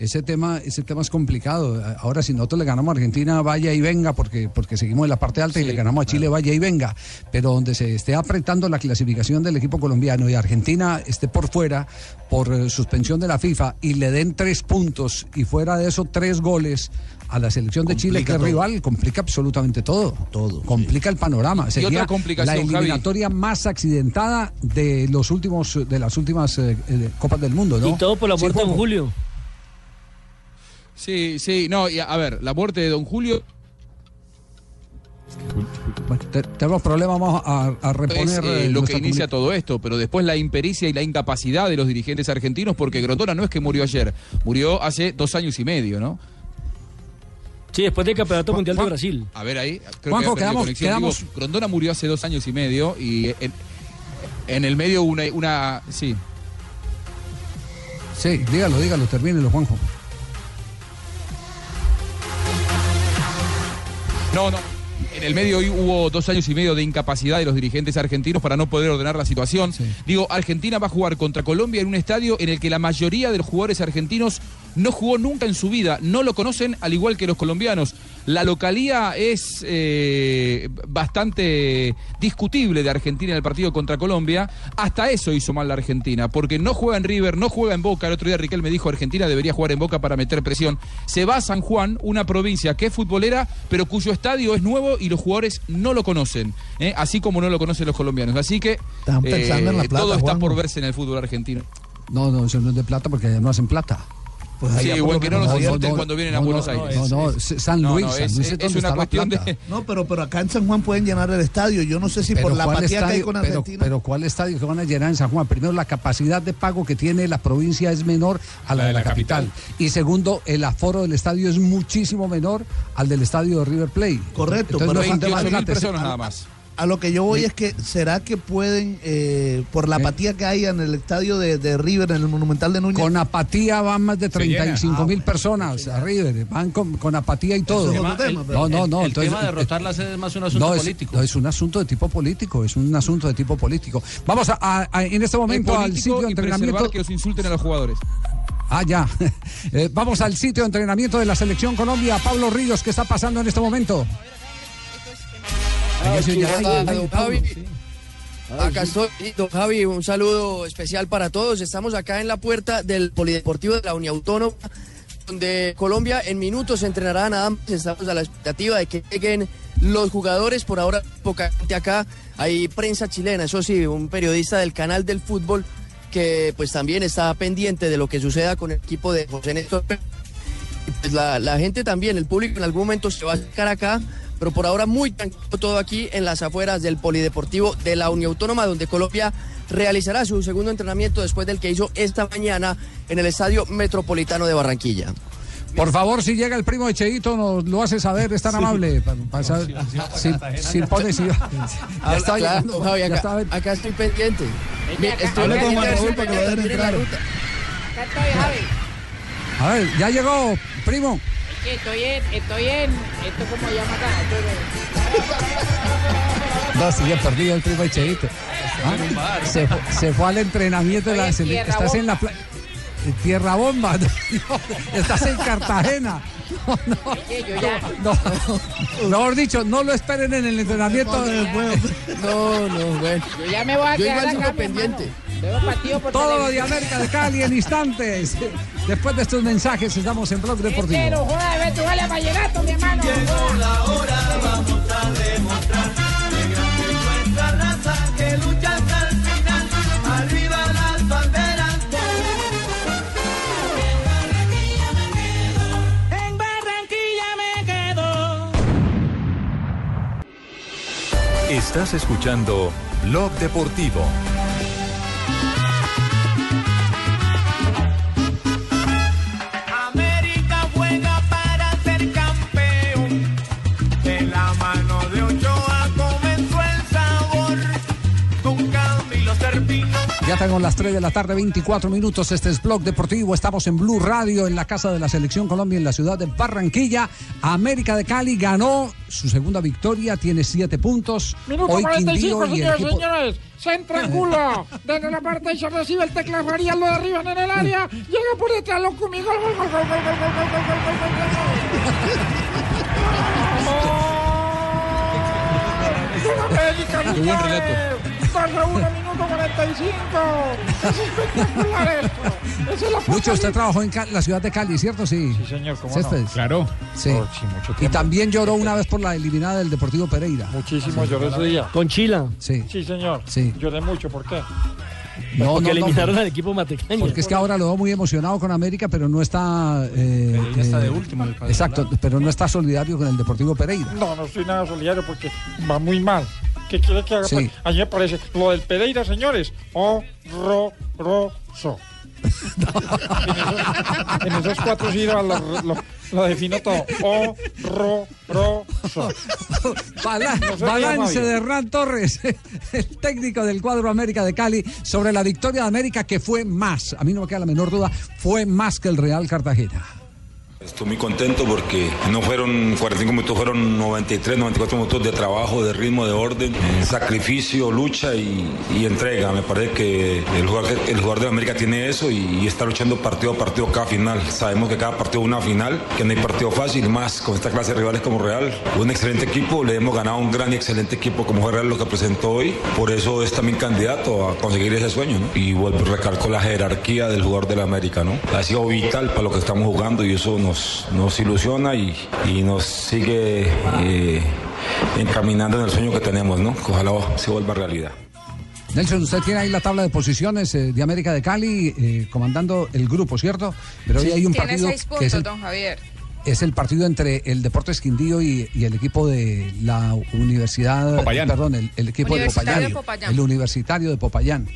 ese tema, ese tema es complicado. Ahora, si nosotros le ganamos a Argentina, vaya y venga, porque, porque seguimos en la parte alta y le ganamos a Chile, vaya y venga. Pero donde se esté apretando la clasificación del equipo colombiano y Argentina esté por fuera por eh, suspensión de la FIFA y le den tres puntos y fuera de eso tres goles a la selección de Chile, que es todo. rival, complica absolutamente todo. Todo. Complica el panorama. Y Sería otra complicación, la Javi. eliminatoria más accidentada de los últimos, de las últimas eh, eh, Copas del Mundo, ¿no? Y todo por la Sí, muerte de don. Julio. Sí, sí, no, y a, a ver, la muerte de Don Julio te- tenemos problemas, vamos a, a reponer. eh, eh, lo que inicia todo esto, pero después la impericia y la incapacidad de los dirigentes argentinos, porque Grondona no es que murió ayer, murió hace dos años y medio, ¿no? Sí, después del Campeonato Mundial de Brasil. A ver ahí, creo Juanjo, que quedamos- conexión. quedamos- Digo, Grondona murió hace dos años y medio y en, en el medio una, una sí. Sí, dígalo, dígalo, termínelo, Juanjo. No, no. En el medio hoy hubo dos años y medio de incapacidad de los dirigentes argentinos para no poder ordenar la situación. Digo, Argentina va a jugar contra Colombia en un estadio en el que la mayoría de los jugadores argentinos no jugó nunca en su vida, no lo conocen al igual que los colombianos. La localía es eh, bastante discutible de Argentina en el partido contra Colombia. Hasta eso hizo mal la Argentina, porque no juega en River, no juega en Boca. El otro día Riquel me dijo Argentina debería jugar en Boca para meter presión. Se va a San Juan, una provincia que es futbolera, pero cuyo estadio es nuevo y los jugadores no lo conocen, ¿eh? así como no lo conocen los colombianos. Así que Están pensando en la plata, todo está por verse en el fútbol argentino. No, no, eso no es de plata porque no hacen plata. Sí, igual que no nos insulten cuando vienen a Buenos Aires. No, no, es San No, Luis. no, San es- Luis es donde una está la cuestión de-. No, pero, pero acá en San Juan pueden llenar el estadio. Yo no sé si por la ¿cuál apatía que hay estadio- con pero, Argentina. pero ¿cuál estadio que van a llenar en San Juan? Primero, la capacidad de pago que tiene la provincia es menor a la, de la, capital. Y segundo, el aforo del estadio es muchísimo menor al del estadio de River Plate. Correcto, Entonces, pero no es 28.000 matemáticas. personas nada más. A lo que yo voy es que, ¿será que pueden, eh, por la apatía que hay en el estadio de, de River, en el Monumental de Núñez? Con apatía van más de Se llena. 35 mil Ah, personas a River. Van con, con apatía y todo. tema, no, no, no. el entonces- tema de rotar la sede es más un asunto no, es- político. no, es un asunto de tipo político. Es un asunto de tipo político. Vamos a, a- a- en este momento al sitio de entrenamiento. que los insulten a los jugadores. Ah, ya. [laughs] Eh, vamos al sitio de entrenamiento de la selección Colombia. Pablo Ríos, ¿qué está pasando en este momento? Acá estoy, don Javi, un saludo especial para todos. Estamos acá en la puerta del Polideportivo de la Unión Autónoma, donde Colombia en minutos entrenará nada más. Estamos a la expectativa de que lleguen los jugadores. Por ahora, poca gente acá. Hay prensa chilena, eso sí, un periodista del canal del fútbol que pues también está pendiente de lo que suceda con el equipo de José Néstor pues la, la gente también, el público en algún momento se va a acercar acá, pero por ahora muy tranquilo todo aquí en las afueras del Polideportivo de la Unión Autónoma, donde Colombia realizará su segundo entrenamiento después del que hizo esta mañana en el Estadio Metropolitano de Barranquilla. Por favor, si llega el primo de Cheito, nos lo hace saber, es tan Sí. amable. pa- pa- saber- si, si pone, si- ya Habla- está claro, llegando, Javi, ya acá, acá estoy pendiente. Mira, estoy Habla con Juan Raúl para que lo dejen entrar. ruta. Acá estoy, Javi. A ver, ya llegó, primo. Estoy en, estoy en, esto como llama acá, estoy No, sí, ya perdí el de Cheito. Ah, Se, fue- se fue al entrenamiento de la Estoy en selección. Tierra Estás en la playa. Tierra Bomba. No, estás en Cartagena. No, no, no. Mejor dicho, no lo esperen en el entrenamiento. No, no, bueno. Yo ya me voy a Yo quedar igual acá, pendiente. hermano. Todo lo de. América de Cali en instantes. [laughs] Después de estos mensajes, estamos en Blog Pero Deportivo. joda de ver, tú vale a vallenato, mi hermano. Llegó la hora, vamos a demostrar Nuestra raza que lucha hasta el final, arriba las banderas. En Barranquilla me quedo. Estás escuchando Blog Deportivo. Inmediata con las 3 de la tarde, 24 minutos. Este es Blog Deportivo. Estamos en Blue Radio, en la casa de la Selección Colombia, en la ciudad de Barranquilla. América de Cali ganó su segunda victoria, tiene 7 puntos. Minuto Hoy 45, señores, equipo... señores. Se entrangula. Desde la parte y se recibe el tecla Farías, lo derriban en el área. Llega por detrás, lo conmigo. América, Qué buen relato. 2 a 1, minuto 45. Es espectacular esto. Es la Lucho, usted trabajó en Ca- la ciudad de Cali, ¿cierto? Sí. Sí, señor, cómo ¿Cierto no? es? Claro. Sí. Oh, sí, mucho y también lloró una vez por la eliminada del Deportivo Pereira. Muchísimo lloré ese día. Con Chila. Sí. Sí, señor. Sí. Lloré mucho, ¿por qué? No, porque no, no, eliminaron al equipo matecaño. Porque es que ahora lo veo muy emocionado con América, pero no está. eh, Pereira está de eh, último Exacto, pero no está solidario con el Deportivo Pereira. No, no estoy nada solidario porque va muy mal. ¿Qué quiere que haga? Sí. A mí me parece lo del Pereira, señores. Horroroso. [laughs] en, esos, en esos cuatro sílabas lo, lo, lo defino todo. Horroroso. Bala- No balance de Hernán Torres, [laughs] el técnico del cuadro América de Cali, sobre la victoria de América que fue más, a mí no me queda la menor duda, fue más que el Real Cartagena. Estoy muy contento porque no fueron 45 minutos, fueron 93, 94 minutos de trabajo, de ritmo, de orden, sacrificio, lucha y, entrega. Me parece que el jugador, el jugador América tiene eso y, está luchando partido a partido cada final. Sabemos que cada partido es una final, que no hay partido fácil, más con esta clase de rivales como Real. Un excelente equipo, le hemos ganado un gran y excelente equipo como Real lo que presentó hoy. Por eso es también candidato a conseguir ese sueño. Y vuelvo recalco la jerarquía del jugador de la América. ¿no? Ha sido vital para lo que estamos jugando y eso nos, nos ilusiona y, y nos sigue eh, encaminando en el sueño que tenemos. ¿no? Que Ojalá se vuelva realidad. Nelson, usted tiene ahí la tabla de posiciones eh, de América de Cali, eh, comandando el grupo, ¿cierto? Pero hoy hay un Tiene partido seis que es el, don Javier. es el partido entre el Deportes Quindío y, y el equipo de la Universidad, Popayán. perdón, el, el equipo de Popayán, de Popayán. el Universitario de Popayán,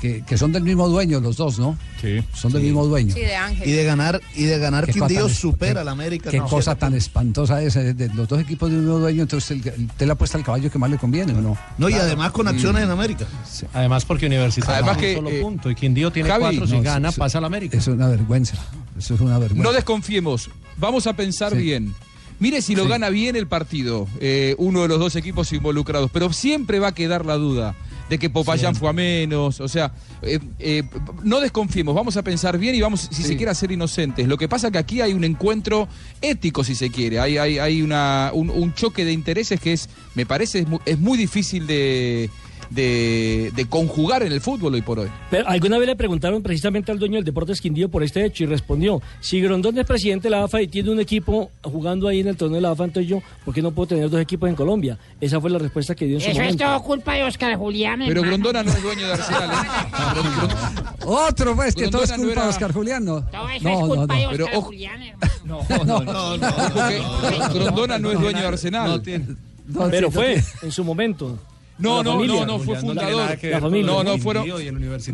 que, que son del mismo dueño los dos, ¿no? Sí. Son del mismo dueño. Sí, de Ángel. Y de ganar, y de ganar Quindío supera al América. Qué con cosa tan espantosa es, de los dos equipos del mismo dueño, entonces el- usted le apuesta al caballo que más le conviene, ¿o no? No, y además con acciones en América. Además porque Universitario Además que, un solo eh, punto y Quindío tiene Javi, cuatro. Si No, gana, eso- pasa al América. Eso es una vergüenza. Eso es una vergüenza. No desconfiemos. Vamos a pensar Sí. bien. Mire si lo Sí. gana bien el partido, eh, uno de los dos equipos involucrados, pero siempre va a quedar la duda de que Popayán fue a menos, o sea, eh, eh, no desconfiemos, vamos a pensar bien y vamos, si se quiere, a ser inocentes. Lo que pasa que aquí hay un encuentro ético, si se quiere, hay, hay, hay una, un, un choque de intereses que es, me parece, es muy, es muy difícil de, de, de conjugar en el fútbol hoy por hoy. Pero alguna vez le preguntaron precisamente al dueño del Deportes Quindío por este hecho y respondió, si Grondón es presidente de la AFA y tiene un equipo jugando ahí en el torneo de la AFA, entonces yo, ¿por qué no puedo tener dos equipos en Colombia? Esa fue la respuesta que dio en su Eso es momento. todo culpa de Oscar Julián. Pero hermano. Grondona no es dueño de Arsenal. ¿eh? Otro, pues, que todo es Grondona no culpa de era- Oscar Julián, ¿no? Todo eso No, es no, culpa de no. Oscar Pero ojo- Julián, hermano. No, no, no. Porque Grondona no es dueño de Arsenal. No, Pero sí, fue no en su momento. No, no, familia. no, no, fue fundador. La familia. No, no, fueron.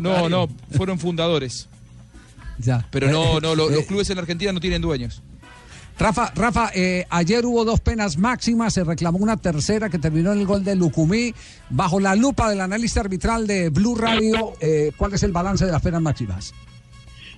No, no, fueron fundadores. Ya. Pero no, no, lo- [laughs] los clubes en la Argentina no tienen dueños. Rafa, Rafa, eh, ayer hubo dos penas máximas, se reclamó una tercera que terminó en el gol de Lucumí. Bajo la lupa del analista arbitral de Blue Radio, eh, ¿cuál es el balance de las penas máximas?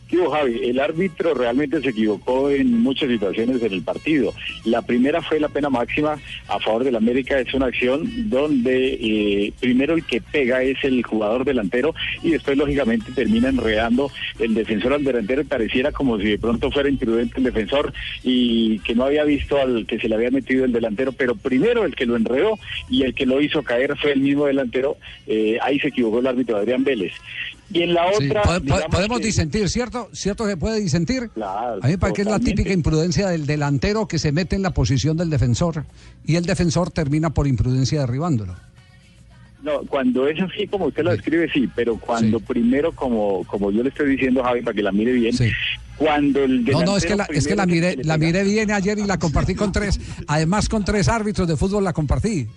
Tío Javi, el árbitro realmente se equivocó en muchas situaciones en el partido. La primera fue la pena máxima a favor del América, es una acción donde eh, primero el que pega es el jugador delantero y después lógicamente termina enredando el defensor al delantero pareciera como si de pronto fuera imprudente el defensor y que no había visto al que se le había metido el delantero, pero primero el que lo enredó y el que lo hizo caer fue el mismo delantero, eh, ahí se equivocó el árbitro Adrián Vélez. Y en la otra... digamos podemos que- disentir, ¿cierto? ¿Cierto que puede disentir? Claro, A mí me parece que es la típica imprudencia del delantero que se mete en la posición del defensor y el defensor termina por imprudencia derribándolo. No, cuando es así como usted lo describe, sí, pero cuando primero, como, como yo le estoy diciendo, Javi, para que la mire bien, cuando el No, no, es que la, es que la miré, la miré bien ayer y la compartí con tres, además con tres árbitros de fútbol la compartí.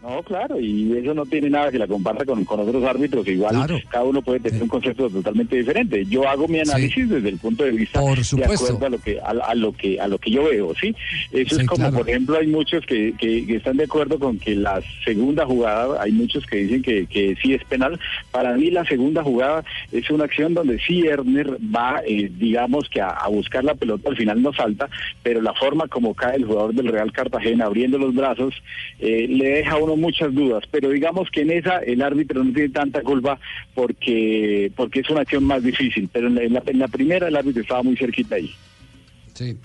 No, claro, y eso no tiene nada que la comparta con, con otros árbitros, igual cada uno puede tener un concepto totalmente diferente. Yo hago mi análisis desde el punto de vista Por de acuerdo a lo que a, a lo que a lo que yo veo, ¿sí? Eso Sí, es como claro. por ejemplo hay muchos que, que, que están de acuerdo con que la segunda jugada, hay muchos que dicen que, que sí es penal. Para mí la segunda jugada es una acción donde sí Erner va, eh, digamos que a, a buscar la pelota, al final no salta, pero la forma como cae el jugador del Real Cartagena abriendo los brazos eh, le deja a muchas dudas, pero digamos que en esa el árbitro no tiene tanta culpa porque porque es una acción más difícil, pero en la, en la- en la primera el árbitro estaba muy cerquita ahí. Sí.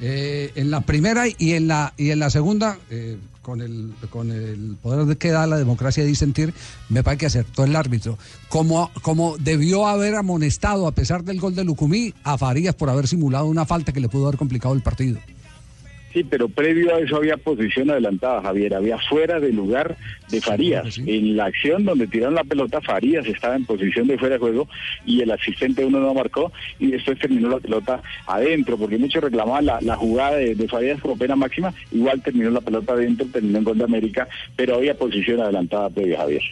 Eh, en la primera y en la y en la segunda, eh, con el con el poder de que da la democracia de disentir, me parece que acertó el árbitro. Como, como debió haber amonestado, a pesar del gol de Lucumí, a Farías por haber simulado una falta que le pudo haber complicado el partido. Sí, pero previo a eso había posición adelantada, Javier. Había fuera de lugar de Farías. En la acción donde tiraron la pelota, Farías estaba en posición de fuera de juego y el asistente uno no marcó y después terminó la pelota adentro, porque muchos reclamaban la, la jugada de, de Farías como pena máxima. Igual terminó la pelota adentro, terminó en gol de América, pero había posición adelantada previa, Javier.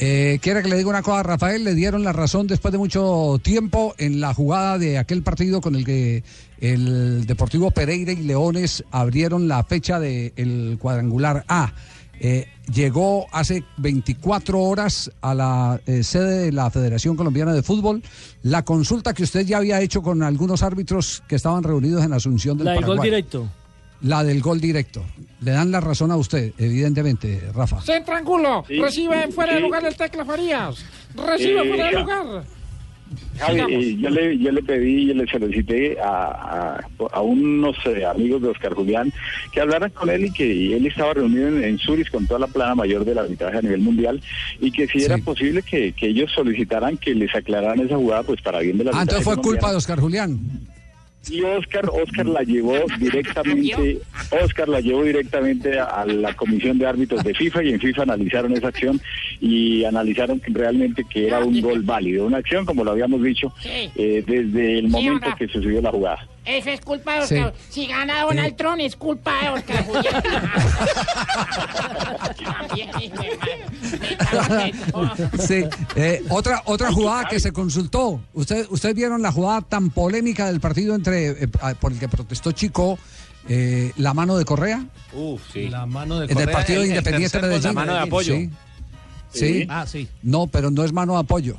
Eh, ¿Quiere que le diga una cosa a Rafael? Le dieron la razón después de mucho tiempo en la jugada de aquel partido con el que el Deportivo Pereira y Leones abrieron la fecha del cuadrangular A. Eh, llegó hace 24 horas a la eh, sede de la Federación Colombiana de Fútbol la consulta que usted ya había hecho con algunos árbitros que estaban reunidos en Asunción del La del gol Paraguay. directo. La del gol directo. Le dan la razón a usted, evidentemente, Rafa. Centro Angulo, Sí, recibe en fuera de sí. lugar el Tecla Farías. Recibe Eh, fuera de lugar. Javi, eh, yo le, yo le pedí, yo le solicité a, a, a unos eh, amigos de Oscar Julián que hablaran con él y que y él estaba reunido en, en Zurich con toda la plana mayor del arbitraje a nivel mundial y que si era posible que, que ellos solicitaran que les aclararan esa jugada pues para bien de la Ah, entonces fue culpa de Oscar Julián. Y Oscar, Oscar la llevó directamente, Oscar la llevó directamente a la comisión de árbitros de FIFA y en FIFA analizaron esa acción y analizaron que realmente que era un gol válido, una acción como lo habíamos dicho eh, desde el momento que sucedió la jugada. Eso es culpa de Oscar. Si gana Donald Trump es culpa de Oscar de. Sí, eh, otra otra jugada que se consultó. Usted, ustedes vieron la jugada tan polémica del partido entre eh, por el que protestó Chico, eh, la mano de Correa. Uf, sí. La mano de En el Correa, partido de el- el Independiente gol Medellín. de mano de apoyo. Sí. Sí. Ah, sí. No, pero no es mano de apoyo.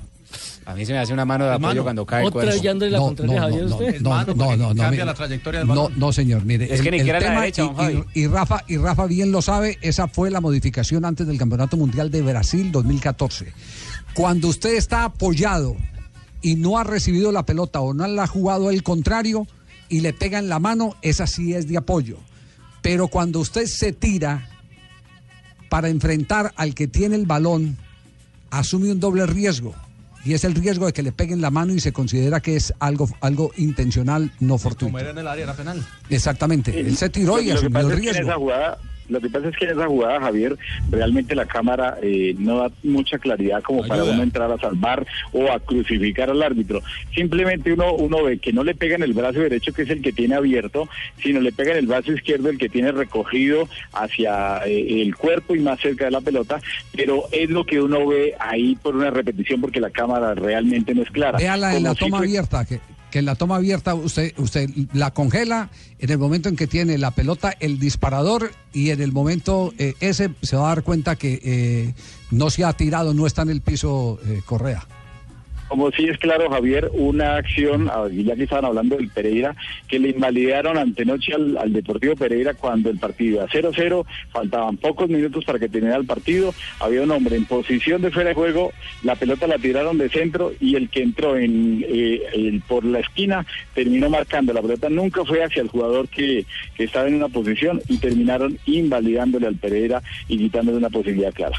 A mí se me hace una mano de apoyo Mano. cuando cae el Otra la contraria Javier, no, usted. no, no, no, no, cambia mire. la trayectoria del No, balón. no, señor, mire. Es que ni siquiera la tema, derecha, y- don Javi. y, y Rafa, y Rafa bien lo sabe, esa fue la modificación antes del Campeonato Mundial de Brasil 2014. Cuando usted está apoyado y no ha recibido la pelota o no la ha jugado el contrario y le pega en la mano, esa sí es de apoyo. Pero cuando usted se tira para enfrentar al que tiene el balón, asume un doble riesgo. Y es el riesgo de que le peguen la mano y se considera que es algo, algo intencional, no fortuito. Como era en el área, era penal. Exactamente. Él se tiró y asumió el es que en esa riesgo. jugada, lo que pasa es que en esa jugada, Javier, realmente la cámara eh, no da mucha claridad como para uno entrar a salvar o a crucificar al árbitro. Simplemente uno uno ve que no le pega en el brazo derecho, que es el que tiene abierto, sino le pega en el brazo izquierdo, el que tiene recogido hacia eh, el cuerpo y más cerca de la pelota, pero es lo que uno ve ahí por una repetición porque la cámara realmente no es clara. Véala en la si toma fue- abierta, que, que en la toma abierta usted, usted la congela en el momento en que tiene la pelota el disparador y en el momento eh, ese se va a dar cuenta que eh, no se ha tirado, no está en el piso eh, Correa. Como sí es claro, Javier, una acción, ah, ya que estaban hablando del Pereira, que le invalidaron antenoche al, al Deportivo Pereira cuando el partido iba 0-0, faltaban pocos minutos para que terminara el partido, había un hombre en posición de fuera de juego, la pelota la tiraron de centro y el que entró en eh, por la esquina terminó marcando, la pelota nunca fue hacia el jugador que, que estaba en una posición y terminaron invalidándole al Pereira y quitándole una posibilidad clara.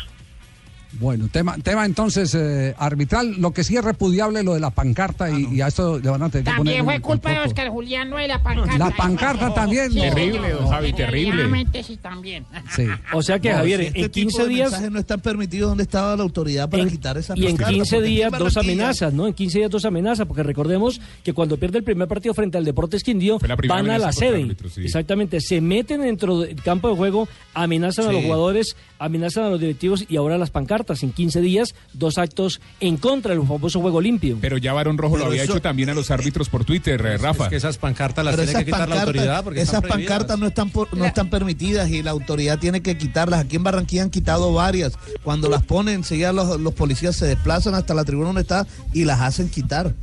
Bueno, tema, tema entonces eh, arbitral. Lo que sí es repudiable lo de la pancarta y, y a esto le van a tener que poner También fue culpa de. Oscar Julián, no de la pancarta. La pancarta también. no. Terrible, don Javi, terrible. Sí, también. Sí. O sea que, No, Javier, si este en tipo 15 de días. no están permitidos, ¿dónde estaba la autoridad para quitar esas Y en pancartas? 15 Porque días en dos amenazas, ¿no? En 15 días dos amenazas, porque recordemos que cuando pierde el primer partido frente al Deportes Quindío, van a la sede. sí. Exactamente, se meten dentro del campo de juego, amenazan a los jugadores, amenazan a los directivos y ahora las pancartas. En 15 días, dos actos en contra del famoso juego limpio. Pero ya Barón Rojo lo Pero había eso- hecho también a los árbitros por Twitter, eh, Rafa. Es que esas pancartas las Pero tiene que quitar la autoridad porque esas pancartas no están por- no están permitidas y la autoridad tiene que quitarlas. Aquí en Barranquilla han quitado varias. Cuando las ponen, enseguida los, los policías se desplazan hasta la tribuna donde está y las hacen quitar.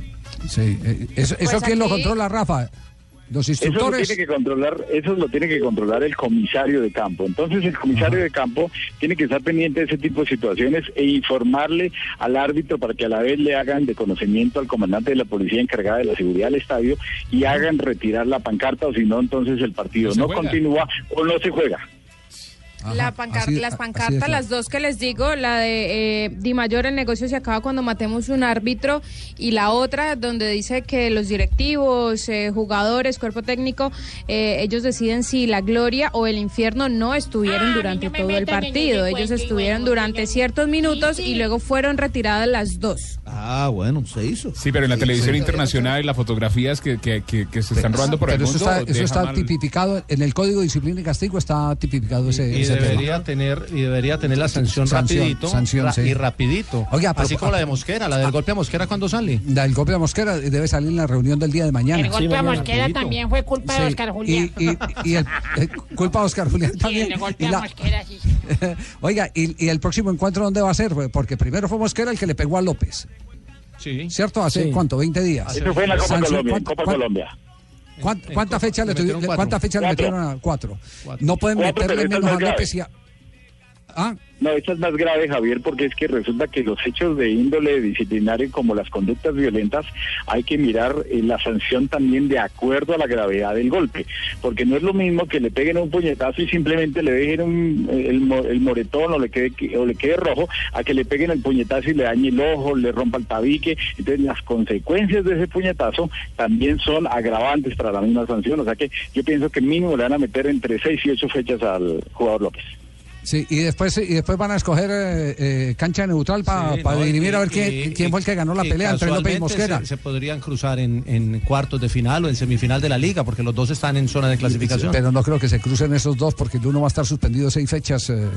Sí, eh, eso, eso Pues quién lo aquí- controla, Rafa. Los Eso lo instructores. tiene que controlar, eso lo tiene que controlar el comisario de campo. Entonces el comisario de campo tiene que estar pendiente de ese tipo de situaciones e informarle al árbitro para que a la vez le hagan de conocimiento al comandante de la policía encargada de la seguridad del estadio y hagan retirar la pancarta o si no entonces el partido No continúa o no se juega. La pancar- así- las pancartas, las dos que les digo, la de eh, Di Mayor, el negocio se acaba cuando matemos un árbitro, y la otra donde dice que los directivos, eh, jugadores, cuerpo técnico, eh, ellos deciden si la gloria o el infierno no estuvieron durante todo el metan en partido. ese Ellos estuvieron durante ciertos minutos y luego fueron retiradas las dos. Ah, bueno, se hizo. Sí, pero en la Sí, televisión sí. internacional las fotografías que, que, que, que se están rodando por el Pero eso mundo está, eso está mal- tipificado en el Código de Disciplina y Castigo está tipificado ese, y ese debería tema. tener y debería tener la sanción, Sanción, rapidito sanción, ra- sí. y rapidito Oiga, pero- así como la de Mosquera la del golpe a Mosquera cuando sale La del golpe a Mosquera debe salir en la reunión del día de mañana. El golpe a Mosquera también fue culpa de Oscar Julián. Y, y- y el, eh, culpa a Oscar Julián Sí, también. el golpe Y a la- Mosquera, sí. [laughs] Oiga, y, y el próximo encuentro dónde va a ser? Porque primero fue Mosquera el que le pegó a López. Sí. ¿Cierto? ¿Hace Sí. cuánto? ¿20 días? Eso fue en la Copa Sanción, Colombia, en ¿cuánto- Copa cuánto- Colombia. ¿Cuán- ¿Cuántas fechas le, le metieron. ¿cuántas fechas le metieron a cuatro? Cuatro. No pueden Cuatro, meterle menos a. López y a... ¿Ah? No, esta es más grave, Javier, porque es que resulta que los hechos de índole disciplinario como las conductas violentas hay que mirar eh, la sanción también de acuerdo a la gravedad del golpe, porque no es lo mismo que le peguen un puñetazo y simplemente le dejen un, eh, el, mo- el moretón o le quede que- o le quede rojo, a que le peguen el puñetazo y le dañe el ojo, le rompa el tabique. Entonces las consecuencias de ese puñetazo también son agravantes para la misma sanción, o sea que yo pienso que mínimo le van a meter entre seis y ocho fechas al jugador López. Sí, y después, y después van a escoger eh, eh, cancha neutral para Sí, no, dirimir a ver quién, quién fue el que ganó la pelea entre López y Mosquera. Se, se podrían cruzar en, en cuartos de final o en semifinal de la liga, porque los dos están en zona de clasificación. Pero no creo que se crucen esos dos porque el uno va a estar suspendido seis fechas, eh,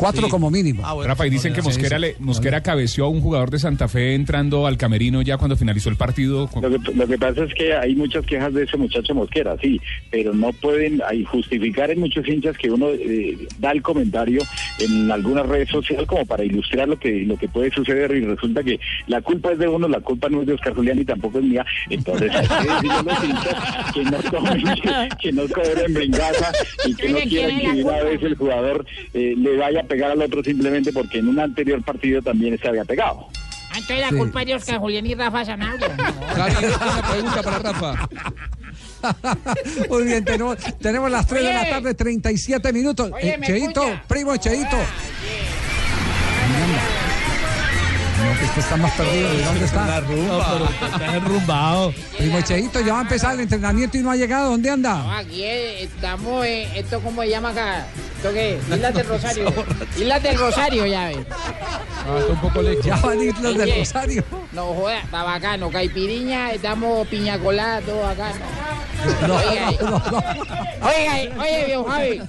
cuatro Sí. como mínimo. Rafa, y dicen que Mosquera, sí. le, Mosquera cabeció a un jugador de Santa Fe entrando al camerino ya cuando finalizó el partido. Lo que, lo que pasa es que hay muchas quejas de ese muchacho Mosquera, sí, pero no pueden ahí justificar en muchos hinchas que uno eh, da el comentario en alguna red social como para ilustrar lo que lo que puede suceder y resulta que la culpa es de uno, la culpa no es de Oscar Julián y tampoco es mía, entonces hay que decirle a los hinchas que no tomen, que no cobren venganza y que no ¿Quién quieran que una vez el jugador eh, le vaya a pegar al otro simplemente porque en un anterior partido también se había pegado. Ah, Entonces la Sí. culpa es de Oscar Julián y Rafa Zanabria. Javi, una pregunta para Rafa. [laughs] Muy bien, tenemos, tenemos las 3 de la Oye. tarde, 37 minutos. Oye, Eh, ¿me Cheito, escucha? primo Cheito. No, que está más perdido. ¿De dónde está? Está enrumbado. Primo Cheito, ya va a empezar el entrenamiento y no ha llegado. ¿Dónde anda? No, aquí eh, estamos, eh, esto cómo se llama acá, esto qué, Islas del Rosario, Islas del Rosario ya ves. Ah, está un poco lejos. Ya van Islas del Rosario. No joda, está bacano, caipiriña, estamos piña colada, todo acá. No, Oiga, no, no, no. Oiga, oye, viejo Javi.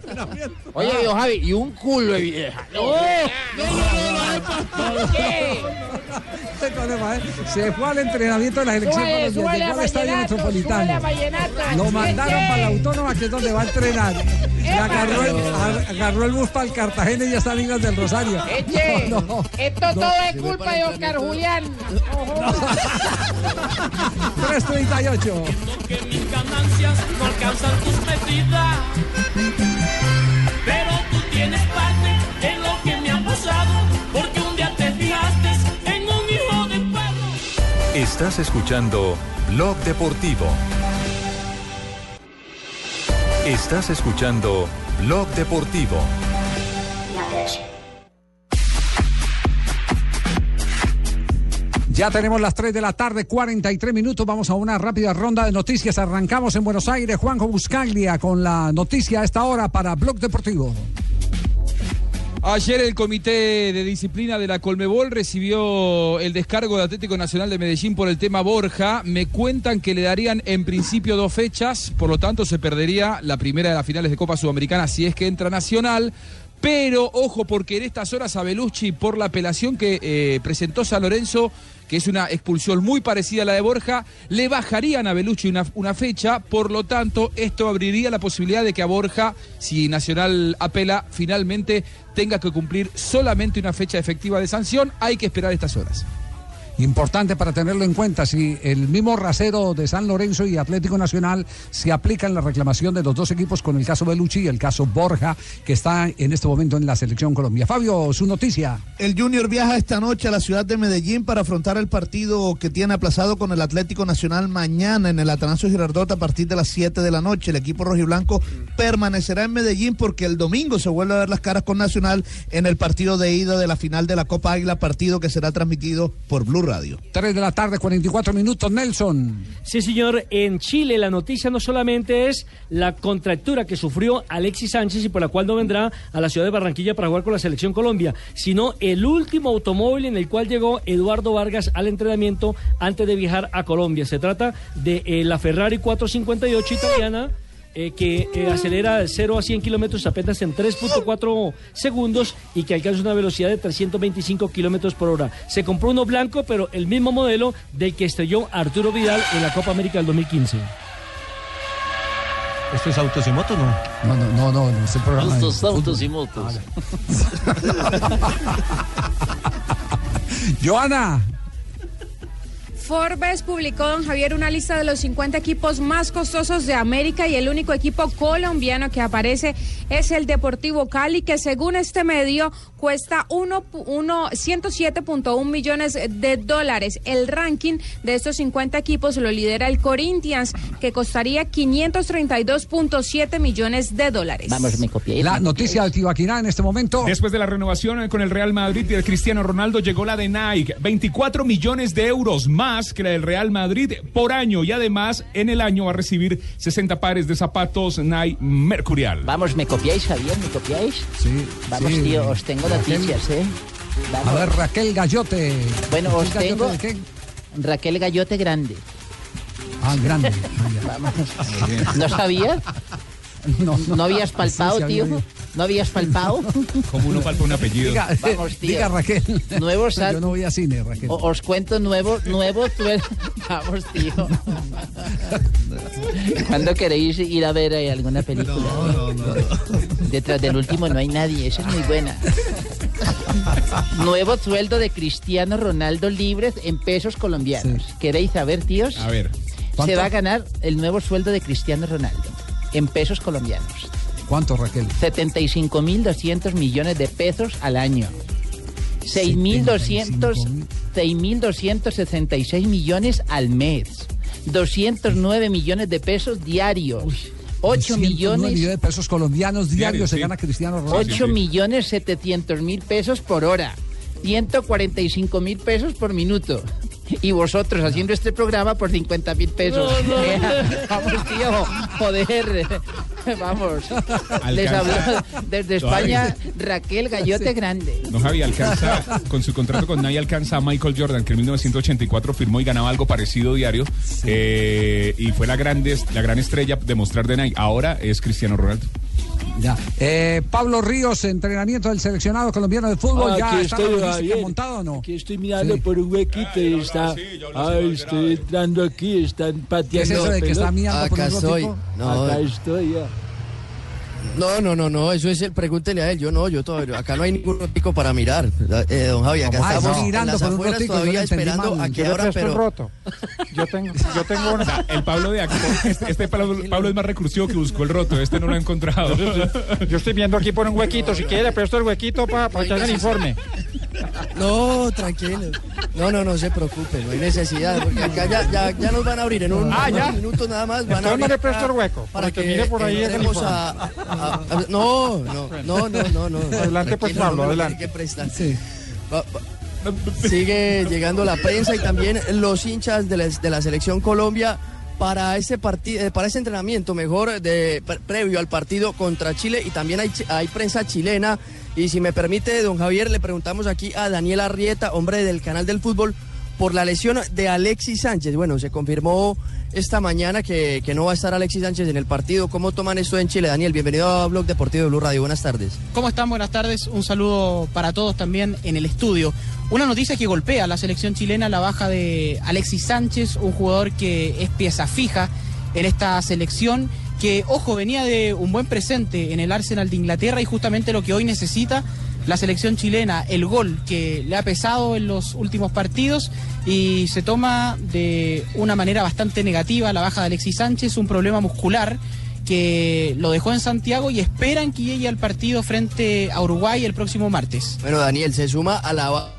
Oye, viejo Javi, y un culo de vieja. No, ¿Qué? Este problema, ¿eh? [laughs] Se fue al entrenamiento de la selección Súbale, Colombia, súbale llegó a al estadio metropolitano. Lo mandaron Este. para la autónoma, que es donde va a entrenar. Agarró el, a- agarró el bus para el Cartagena y ya está en Islas del Rosario. Eche, No, no, esto no. todo es culpa de Oscar Julián. 338. que mis ganancias no alcanzan tus medidas. Pero tú tienes Estás escuchando Blog Deportivo. Estás escuchando Blog Deportivo. Ya tenemos las 3 de la tarde, 43 minutos. Vamos a una rápida ronda de noticias. Arrancamos en Buenos Aires. Juanjo Buscaglia con la noticia a esta hora para Blog Deportivo. Ayer el Comité de Disciplina de la Colmebol recibió el descargo de Atlético Nacional de Medellín por el tema Borja. Me cuentan que le darían en principio dos fechas, por lo tanto se perdería la primera de las finales de Copa Sudamericana si es que entra Nacional. Pero ojo, porque en estas horas a Belucci, por la apelación que eh, presentó San Lorenzo, que es una expulsión muy parecida a la de Borja, le bajarían a Belucci una, una fecha, por lo tanto, esto abriría la posibilidad de que a Borja, si Nacional apela, finalmente tenga que cumplir solamente una fecha efectiva de sanción. Hay que esperar estas horas. Importante para tenerlo en cuenta, si el mismo rasero de San Lorenzo y Atlético Nacional se aplica en la reclamación de los dos equipos con el caso Belucci y el caso Borja, que está en este momento en la selección Colombia. Fabio, su noticia. El Junior viaja esta noche a la ciudad de Medellín para afrontar el partido que tiene aplazado con el Atlético Nacional mañana en el Atanasio Girardot a partir de las 7 de la noche. El equipo rojiblanco permanecerá en Medellín porque el domingo se vuelve a ver las caras con Nacional en el partido de ida de la final de la Copa Águila, partido que será transmitido por Blue Radio. 3 de la tarde, 44 minutos, Nelson. Sí, señor. En Chile la noticia no solamente es la contractura que sufrió Alexis Sánchez y por la cual no vendrá a la ciudad de Barranquilla para jugar con la selección Colombia, sino el último automóvil en el cual llegó Eduardo Vargas al entrenamiento antes de viajar a Colombia. Se trata de eh, la Ferrari 458 italiana. Eh, que eh, acelera de 0 a 100 kilómetros apenas en 3.4 segundos y que alcanza una velocidad de 325 kilómetros por hora. Se compró uno blanco, pero el mismo modelo del que estrelló Arturo Vidal en la Copa América del 2015. ¿Esto es autos y motos, no? No, no, no, no, no es el programa. de Estos fútbol. autos y motos. [laughs] Joana. Forbes publicó, don Javier, una lista de los 50 equipos más costosos de América y el único equipo colombiano que aparece es el Deportivo Cali, que según este medio cuesta uno pu- uno- 107.1 millones de dólares. El ranking de estos 50 equipos lo lidera el Corinthians, que costaría 532.7 millones de dólares. me copié. La noticia de Tibaquirá en este momento. Después de la renovación con el Real Madrid y el Cristiano Ronaldo llegó la de Nike, 24 millones de euros más que la del Real Madrid por año y además en el año va a recibir 60 pares de zapatos Nike Mercurial. Vamos, ¿me copiáis, Javier? ¿Me copiáis? Sí. Vamos, sí. tío, os tengo noticias, ¿eh? Vamos. A ver, Raquel Gallote. Bueno, os ¿Raquel tengo Gallote de qué? Raquel Gallote Grande. Ah, grande. [laughs] Vamos. ¿No sabías? [laughs] No, ¿No habías palpado, Sí, sí, tío? había. ¿No habías palpado? [laughs] Como uno palpa un apellido. Diga, Vamos, tío. diga, Raquel. Nuevos Yo no voy a cine, Raquel. O- os cuento nuevo, nuevo tuer- [laughs] Vamos, tío. ¿Cuándo queréis ir a ver eh, alguna película? Detrás del último no hay nadie, esa es muy buena. Nuevo sueldo de Cristiano Ronaldo libres en pesos colombianos. ¿Queréis saber, tíos? A ver. Se va a ganar el nuevo sueldo de Cristiano Ronaldo en pesos colombianos. ¿Cuánto, Raquel? 75.200 millones de pesos al año. 6.200 6.266 millones al mes. 209 millones de pesos diarios. 8 109 millones millones de pesos colombianos diarios Diarios, se sí. gana Cristiano Ronaldo. 8 millones 700 mil pesos por hora. 145 mil pesos por minuto. Y vosotros haciendo este programa por 50 mil pesos. No, no. [laughs] Vamos, tío, joder. Vamos. Les habló desde España. Raquel Gallote Grande. No, Javi, alcanza, con su contrato con Nike alcanza a Michael Jordan, que en 1984 firmó y ganaba algo parecido diario. eh, y fue la, grande, la gran estrella de mostrar de Nike. Ahora es Cristiano Ronaldo. Ya. Eh, Pablo Ríos, entrenamiento del seleccionado colombiano de fútbol. ¿Ya Aquí está la estoy, montada o no? Aquí estoy mirando Sí. por un huequito y está. Ay, estoy entrando aquí, están pateando. ¿Qué es eso de que está miando por Acá un estoy. No, Acá estoy ya. No, no, no, no, eso es el, pregúntele a él, yo no, yo todavía, acá no hay ningún rotico para mirar. Eh, don Javi, acá estamos Mirando en las por un rotico, todavía esperando mal. a que el pero... roto. Yo tengo, yo tengo una. O sea, el Pablo de aquí, este, este Pablo, Pablo es más recursivo que buscó el roto. Este no lo ha encontrado. Yo estoy viendo aquí por un huequito. Si quiere, le presto el huequito para que haga el informe. No, tranquilo. No, no, no se preocupe, no hay necesidad, porque acá ya, ya, ya nos van a abrir en un, Ah, unos ya. minutos nada más. Van a Entonces abrir le presto el hueco, Para que mire por ahí el a, a- a- No, no, no, no, no, no. Adelante, pues, Pablo, no adelante. que prestar. Sí. Va- va- Sigue llegando la prensa y también los hinchas de la, de la selección Colombia para ese partido, para ese entrenamiento mejor de pre- previo al partido contra Chile y también hay prensa chilena y si me permite don Javier le preguntamos aquí a Daniel Arrieta, hombre del canal del fútbol, por la lesión de Alexis Sánchez. Bueno, se confirmó esta mañana que, que no va a estar Alexis Sánchez en el partido. ¿Cómo toman esto en Chile? Daniel, bienvenido a Blog Deportivo de Blue Radio. Buenas tardes. ¿Cómo están? Buenas tardes. Un saludo para todos también en el estudio. Una noticia que golpea a la selección chilena, la baja de Alexis Sánchez, un jugador que es pieza fija en esta selección, que, ojo, venía de un buen presente en el Arsenal de Inglaterra y justamente lo que hoy necesita la selección chilena, el gol que le ha pesado en los últimos partidos y se toma de una manera bastante negativa la baja de Alexis Sánchez, un problema muscular que lo dejó en Santiago y esperan que llegue al partido frente a Uruguay el próximo martes. Bueno, Daniel, se suma a la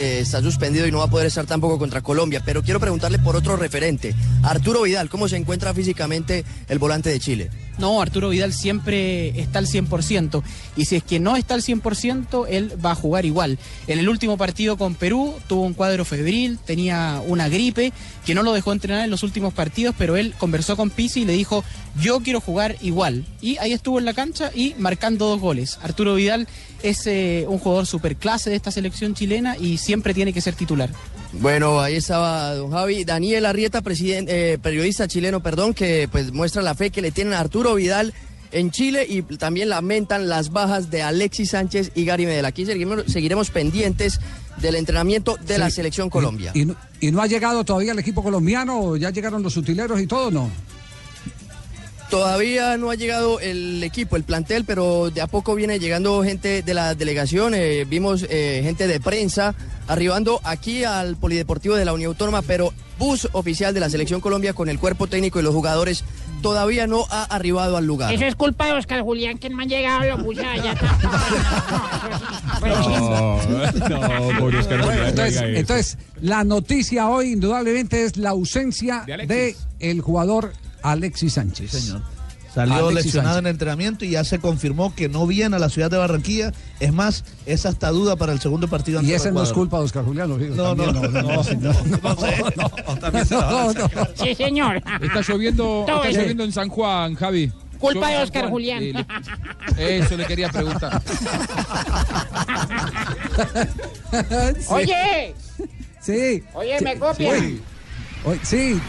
eh, está suspendido y no va a poder estar tampoco contra Colombia. Pero quiero preguntarle por otro referente, Arturo Vidal, ¿cómo se encuentra físicamente el volante de Chile? No, Arturo Vidal siempre está al 100%. Y si es que no está al 100%, él va a jugar igual. En el último partido con Perú tuvo un cuadro febril, tenía una gripe que no lo dejó entrenar en los últimos partidos, pero él conversó con Pizzi y le dijo, yo quiero jugar igual. Y ahí estuvo en la cancha y marcando dos goles. Arturo Vidal es eh, un jugador superclase de esta selección chilena y siempre tiene que ser titular. Bueno, ahí estaba don Javi. Daniel Arrieta, eh, periodista chileno, perdón, que pues muestra la fe que le tienen a Arturo Vidal en Chile y también lamentan las bajas de Alexis Sánchez y Gary Medel. Aquí seguiremos pendientes del entrenamiento de la selección Colombia. ¿Y, no, y no ha llegado todavía el equipo colombiano? ¿Ya llegaron los utileros y todo no? Todavía no ha llegado el equipo, el plantel, pero de a poco viene llegando gente de la delegación. eh, vimos eh, gente de prensa arribando aquí al Polideportivo de la Unión Autónoma, pero bus oficial de la Selección Colombia con el cuerpo técnico y los jugadores todavía no ha arribado al lugar. Eso es culpa de Oscar Julián, que [laughs] no me han llegado los buses allá. No, pobre Oscar Julián, no Entonces, la noticia hoy indudablemente es la ausencia De de, el jugador Alexis Sánchez. señor. Salió Alexis lesionado Sánchez. en entrenamiento y ya se confirmó que no viene a la ciudad de Barranquilla. Es más, es hasta duda para el segundo partido. ante Y esa no es culpa de Oscar Julián, lo digo. No, no, no, no, [laughs] sí, no. Sí, señor. Está lloviendo, Todo está lloviendo en San Juan, Javi. Culpa de Oscar Juan. Julián. Eh, le- eso le quería preguntar. Sí. [laughs] Oye, Sí. oye, me copian. Sí. Oye, sí.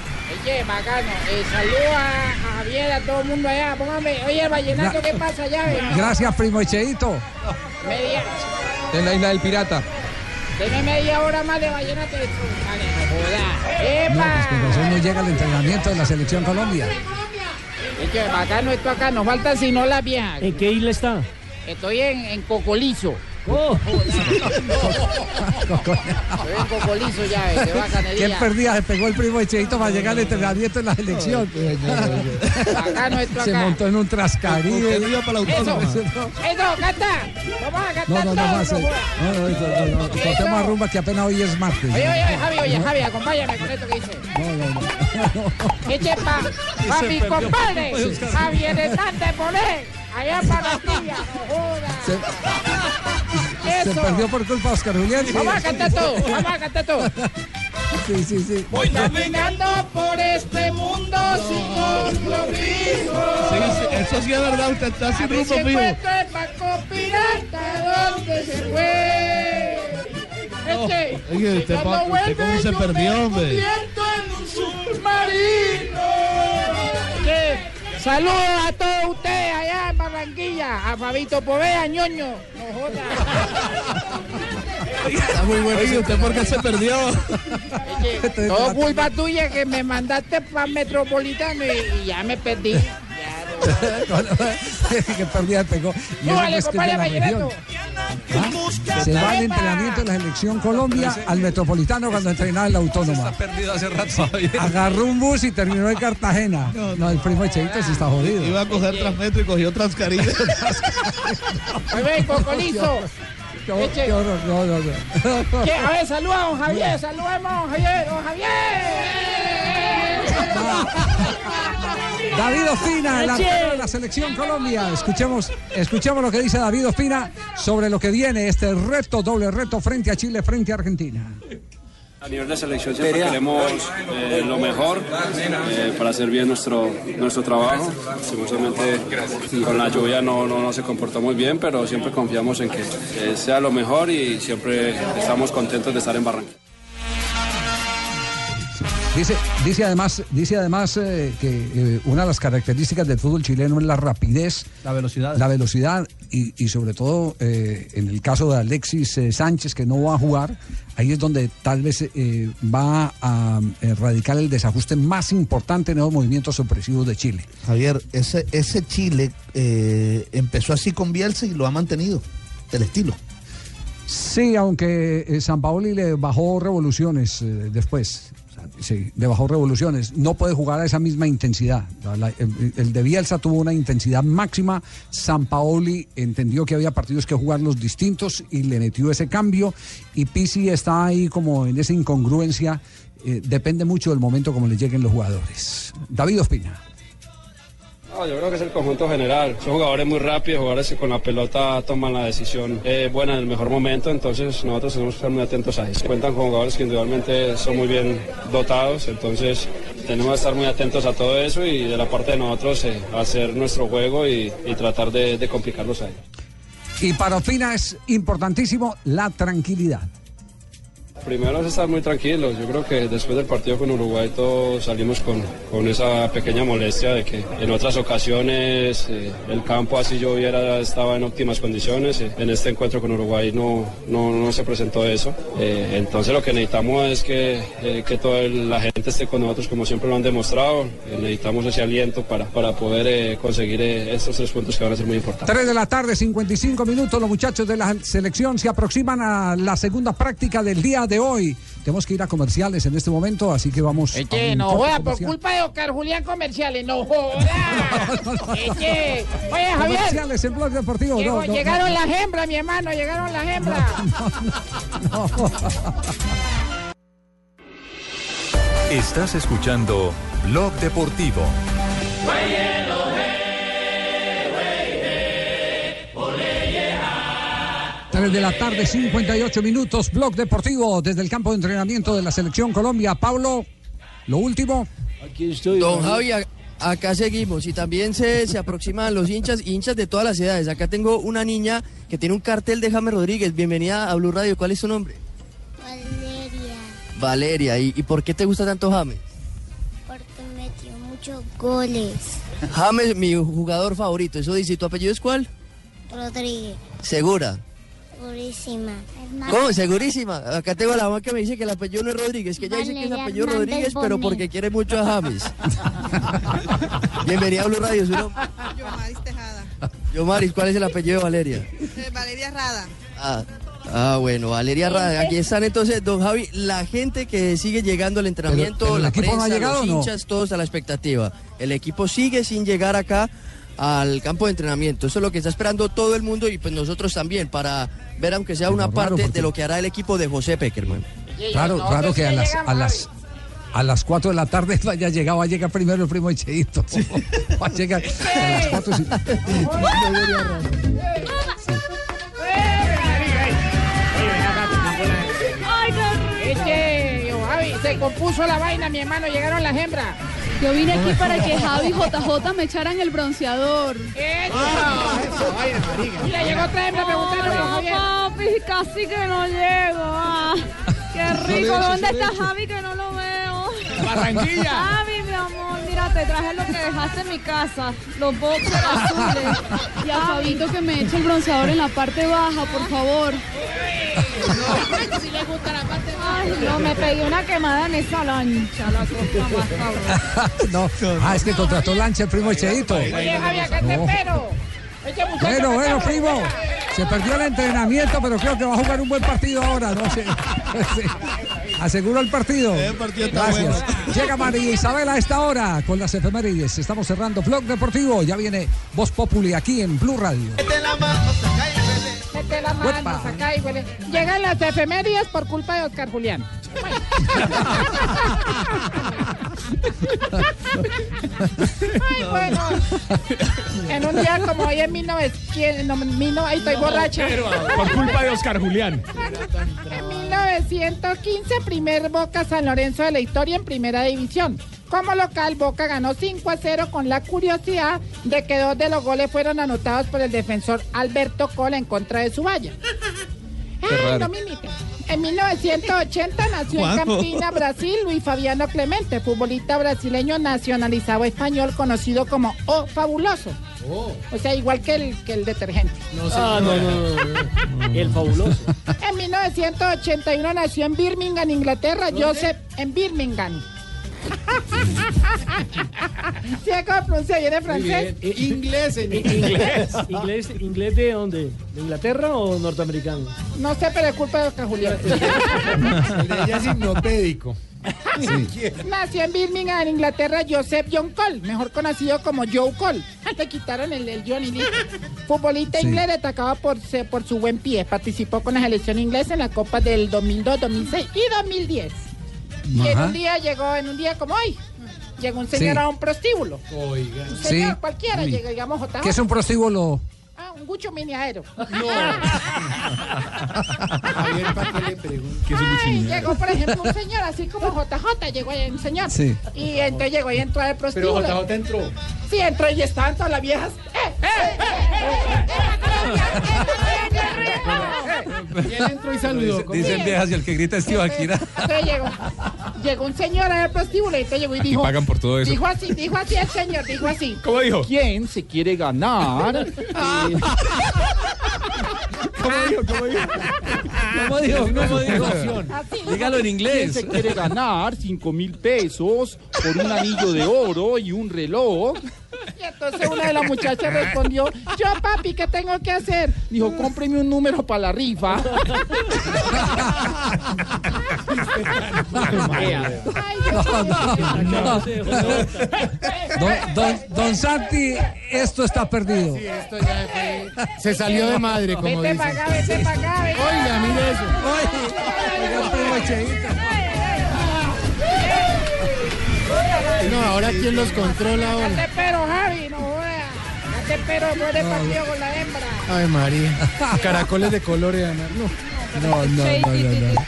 Oye, bacano. Eh, saludo a, Javier, a todo el mundo allá. Póngame, oye, el vallenato, Gra- ¿qué pasa allá? ve? Gracias, primo Echeito. Media, En la isla del pirata. deme media hora más de vallenato. Vale, no joda. Pues con razón no llega el entrenamiento de la selección Colombia. Es que bacano esto acá, nos falta si no la vieja. ¿En qué isla está? Estoy en, en Cocolizo. Oh. Estoy en Cocolizo ya, ve, de ¿Qué bacanería. perdida se pegó el primo Echeito para llegar al entrenamiento en la esto Se montó en un trascaribe. Eso, eso, canta. Vamos a cantar No, no, no, más. no eh. No, no, no, no, Cortemos rumba que apenas hoy es martes. Oye, oye, Javi, oye, Javi, acompáñame con esto que dice. No, no, no. Eche pa, pa mi compadre, Javier Hernández Bonet, allá para Barranquilla, no joda. Se perdió por culpa de Oscar Julián. sí. Vamos a cantar todo, vamos a cantar todo. Sí, sí, sí. Voy caminando por este mundo sin compromiso. Sí, sí, eso sí es verdad, usted está sin rumbo fijo. encuentro el banco pirata, ¿dónde se fue? Este, Oye, usted, dando pa- usted vueltas, cómo se yo perdió, me hombre. en un submarino. Que Saludos a todos ustedes allá Barranquilla, a Fabito Povea, ñoño. No joda. Está muy bueno. Oye, ¿usted por qué se perdió? Oye, todo culpa tuya que me mandaste para Metropolitano y, y ya me perdí. [laughs] [laughs] que perdía pegó. No, vale, compadre. ¿Ah? Se va al entrenamiento de la selección Colombia al Metropolitano cuando entrenaba en la Autónoma. perdido hace rato. Agarró un bus y terminó en Cartagena. [laughs] No, el primo Echeito sí está jodido. Iba a coger Transmetro y cogió Transcaribe. [laughs] Oye, Cocolizo. Qué horror. No, no, no. [laughs] ¿Qué? A ver, saluda a don Javier, saludemos a don Javier, don Javier. David Ospina, arquero de la selección Colombia. Escuchemos, escuchemos lo que dice David Ospina sobre lo que viene, este reto, doble reto frente a Chile, frente a Argentina. A nivel de selección siempre queremos eh, lo mejor eh, para hacer bien nuestro, nuestro trabajo. Lastimosamente con la lluvia no, no, no se comportó muy bien, pero siempre confiamos en que eh, sea lo mejor y siempre estamos contentos de estar en Barranquilla. Dice, dice además, dice además eh, que eh, una de las características del fútbol chileno es la rapidez, la velocidad, la velocidad y, y sobre todo eh, en el caso de Alexis eh, Sánchez que no va a jugar, ahí es donde tal vez eh, va a erradicar el desajuste más importante en los movimientos opresivos de Chile. Javier, ese, ese Chile eh, empezó así con Bielsa y lo ha mantenido, el estilo. Sí, aunque eh, San Paoli le bajó revoluciones eh, después. Sí, le bajó revoluciones. No puede jugar a esa misma intensidad. El de Bielsa tuvo una intensidad máxima. San Paoli entendió que había partidos que jugarlos distintos y le metió ese cambio. Y Pisi está ahí como en esa incongruencia. Eh, depende mucho del momento como le lleguen los jugadores. David Ospina. Yo creo que es el conjunto general. Son jugadores muy rápidos, jugadores que con la pelota toman la decisión eh, buena en el mejor momento, entonces nosotros tenemos que estar muy atentos a eso. Cuentan con jugadores que individualmente son muy bien dotados, entonces tenemos que estar muy atentos a todo eso y de la parte de nosotros eh, hacer nuestro juego y, tratar de, de complicarlos a ellos. Y para Ospina es importantísimo la tranquilidad. Primero es estar muy tranquilos. Yo creo que después del partido con Uruguay todos salimos con, con esa pequeña molestia de que en otras ocasiones eh, el campo así lloviera estaba en óptimas condiciones. Eh, en este encuentro con Uruguay no, no, no se presentó eso. Eh, entonces lo que necesitamos es que, eh, que toda la gente esté con nosotros como siempre lo han demostrado. Eh, necesitamos ese aliento para, para poder eh, conseguir estos tres puntos que van a ser muy importantes. 3 de la tarde, 55 minutos. Los muchachos de la selección se aproximan a la segunda práctica del día de hoy. Tenemos que ir a comerciales en este momento, así que vamos. a Que un no joda, por culpa de Oscar Julián Comerciales, no joda. [laughs] Oye Javier, Comerciales en Blog Deportivo. no, no, llegaron no. las hembras, mi hermano, llegaron las hembras. Estás escuchando Blog Deportivo. 3 de la tarde, 58 minutos. Blog Deportivo desde el campo de entrenamiento de la selección Colombia. Pablo, lo último. Aquí estoy. Don Javi, acá seguimos y también se, se aproximan los hinchas, hinchas de todas las edades. Acá tengo una niña que tiene un cartel de James Rodríguez. Bienvenida a Blue Radio. ¿Cuál es su nombre? Valeria, Valeria. ¿Y, y por qué te gusta tanto James? porque metió muchos goles. James, mi jugador favorito. Eso dice. ¿Y tu apellido es cuál? Rodríguez, Segura. Purísima. ¿Cómo? Segurísima. Acá tengo a la mamá que me dice que el apellido no es Rodríguez, que ella dice que es apellido Hernández Rodríguez, pero porque quiere mucho a James. [laughs] Bienvenida a Blue Radio, su nombre. Yomaris Tejada. Yomaris, ¿cuál es el apellido de Valeria? Eh, Valeria Rada. Ah, ah, bueno, Valeria Rada. Aquí están entonces, don Javi, la gente que sigue llegando al entrenamiento, Pero- pero el la no prensa, ha llegado, los ¿o no? hinchas, todos a la expectativa. El equipo sigue sin llegar acá al campo de entrenamiento. Eso es lo que está esperando todo el mundo y pues nosotros también para ver aunque sea una raro, parte porque- de lo que hará el equipo de José Peckerman. Claro, claro que a las, a las, a las 4 de la tarde [laughs] vaya llegado, va a llegar primero el primo Echeito. [laughs] Va a llegar a las 4 y- Es que, yo, Javi, se compuso la vaina, mi hermano, llegaron las hembras. Yo vine aquí para que Javi y JJ me echaran el bronceador. Mira, llegó otra hembra preguntando por Javier. papi, casi que no llego. ah. Qué rico. ¿Dónde está Javi que no lo veo? Barranquilla. Mira, te traje lo que dejaste en mi casa. Los boxers azules. Y a Fabito que me eche el bronceador en la parte baja, por favor. Si le gusta la parte Ay, no, me pegué una quemada en esa lancha, la cosa más cabrón. [laughs] No, ah, es que contrató lancha el primo Echeito. Oye, Javi, acá te No. espero. Este Bueno, bueno, primo. Se perdió el entrenamiento, pero creo que va a jugar un buen partido ahora, ¿no? Sí. [laughs] Aseguró el partido. Gracias. Llega María Isabel a esta hora con las efemérides. Estamos cerrando Blog Deportivo. Ya viene Voz Populi aquí en Blue Radio. Mete la mano, saca y huele. Llegan las efemérides por culpa de Oscar Julián. Ay, bueno. En un día como hoy en 1900, no, mil no- ay, estoy borracha. Por culpa de Oscar Julián. En 1915, primer Boca San Lorenzo de la historia en primera división. Como local, Boca ganó 5 a 0 con la curiosidad de que dos de los goles fueron anotados por el defensor Alberto Cola en contra de su valla. Ay, no me imiten. En 1980 nació en. Campina, Brasil, Luis Fabiano Clemente, futbolista brasileño nacionalizado español conocido como O Fabuloso. O sea, igual que el, que el detergente. Ah, no, no, no, no. [laughs] El fabuloso. En 1981 nació en Birmingham, Inglaterra, Joseph en Birmingham. [laughs] ¿Sí cómo pronuncia bien en francés? Inglés, en ¿Inglés? ¿Inglés, ¿Inglés de dónde? ¿De Inglaterra o norteamericano? No sé, pero es culpa de Oscar Julián. [laughs] ella es hipnopédico. Nació en Birmingham, en Inglaterra, Joseph John Cole, mejor conocido como Joe Cole. [laughs] Le quitaron el, el Johnny Lee. Futbolista Sí. inglés destacado por, por su buen pie. Participó con la selección inglesa en la Copa del 2002, 2006 y 2010. Y en un día llegó, en un día como hoy, llegó un señor Sí. a un prostíbulo. Oiga. Un señor Sí. cualquiera, Uy. llega, digamos, JJ. ¿Qué es un prostíbulo? Ah, un gucho miniadero. Javier, ¿para qué le pregunto? ¿Qué es un Ay, cuchillo? llegó, por ejemplo, un señor, así como JJ, llegó ahí un señor. Sí. Y entonces llegó y entró al Pero prostíbulo. JJ entró. Sí, entró y estaban todas las viejas. ¡Eh, eh, Y él entró y saludó. Dicen viejas y el que grita es Tibaquira. Entonces [laughs] llegó, llegó un señor al prostíbulo y llegó y Y dijo... pagan por todo eso. Dijo así, dijo así el señor, dijo así. ¿Cómo dijo? ¿Quién se quiere ganar? [laughs] ¿Cómo dijo? ¿Cómo dijo? ¿Cómo dijo? ¿Cómo dijo? Dígalo en ¿Quién inglés. se quiere ganar 5 mil pesos por un anillo de oro y un reloj? Y entonces una de las muchachas respondió, yo papi, ¿qué tengo que hacer? Dijo, cómpreme un número para la rifa. Ay, No, no, no. Don, don, don Santi, esto está perdido. Sí, esto ya fue- Se salió de madre, como Vete dicen. para acá, vete para acá. vete. Oiga, mire eso. No, ahora quién los controla ahora. te espero, Javi, no jodas. Te espero después del partido con la hembra. Ay, María. [laughs] Caracoles de colores, Ana. No. No, no, no, no, no.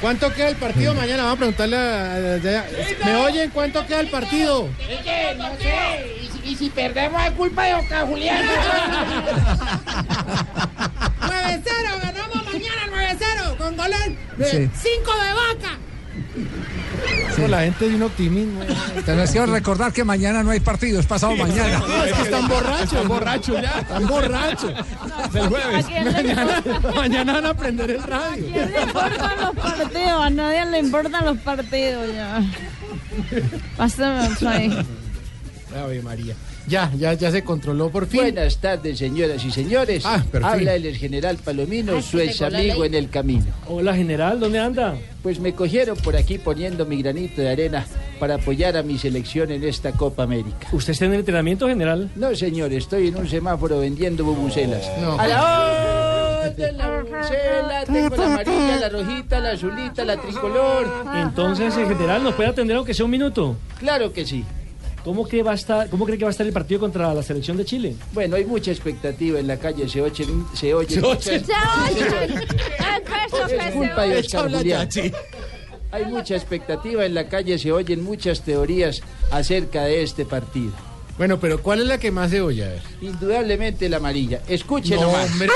¿Cuánto queda el partido mañana? Vamos a preguntarle a... a- a- ¿Me oyen? ¿Cuánto queda el partido? Oye, no sé. Y, si- y si perdemos es culpa de Oscar Julián. [laughs] [laughs] 9-0, ganamos mañana 9-0 con golón de Sí. 5 de vaca. No, La gente de un optimismo. Te les quiero recordar que mañana no hay partido, es pasado mañana. No, es que están borrachos. Están borrachos ya. Están borrachos. Del jueves. Mañana, mañana van a prender el radio. quién le importan los partidos? A nadie le importan los partidos ya. Pásame eso ahí. Ave María. Ya, ya, ya se controló por fin. Buenas tardes, señoras y señores. Ah. Habla el general Palomino, Ay, su ex amigo en el camino. Hola, general, ¿dónde anda? Pues me cogieron por aquí poniendo mi granito de arena para apoyar a mi selección en esta Copa América. ¿Usted está en el entrenamiento, general? No, señor, estoy en un semáforo vendiendo bubucelas. No. A la orden, la bubucela, tengo la amarilla, la rojita, la azulita, la tricolor. Entonces, el general, ¿nos puede atender aunque sea un minuto? Claro que sí. ¿Cómo, que va a estar, ¿Cómo cree que va a estar el partido contra la selección de Chile? Bueno, hay mucha expectativa en la calle, se oyen, se oyen Se muchas- oyen. Se oye. El peso que Es se culpa de oye. Oscar Julián. Hay mucha expectativa en la calle, se oyen muchas teorías acerca de este partido. Bueno, pero ¿cuál es la que más se oye? A ver. Indudablemente la amarilla. Escuchen No, nomás. hombre.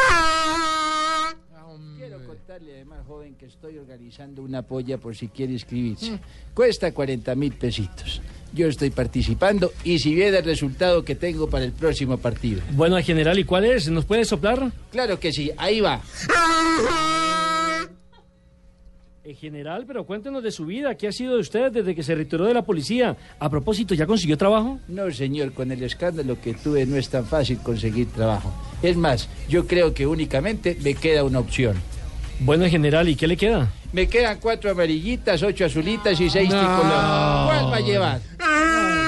Quiero contarle además, joven, que estoy organizando una polla por si quiere inscribirse. Cuesta 40 mil pesitos. Yo estoy participando y si viene el resultado que tengo para el próximo partido. Bueno, general, ¿y cuál es? ¿Nos puede soplar? Claro que sí, ahí va. Eh, general, pero cuéntenos de su vida. ¿Qué ha sido de usted desde que se retiró de la policía? A propósito, ¿ya consiguió trabajo? No, señor, con el escándalo que tuve no es tan fácil conseguir trabajo. Es más, yo creo que únicamente me queda una opción. Bueno, general, ¿y qué le queda? Me quedan cuatro amarillitas, ocho azulitas y seis no. ¿Cuál va a llevar? Ah.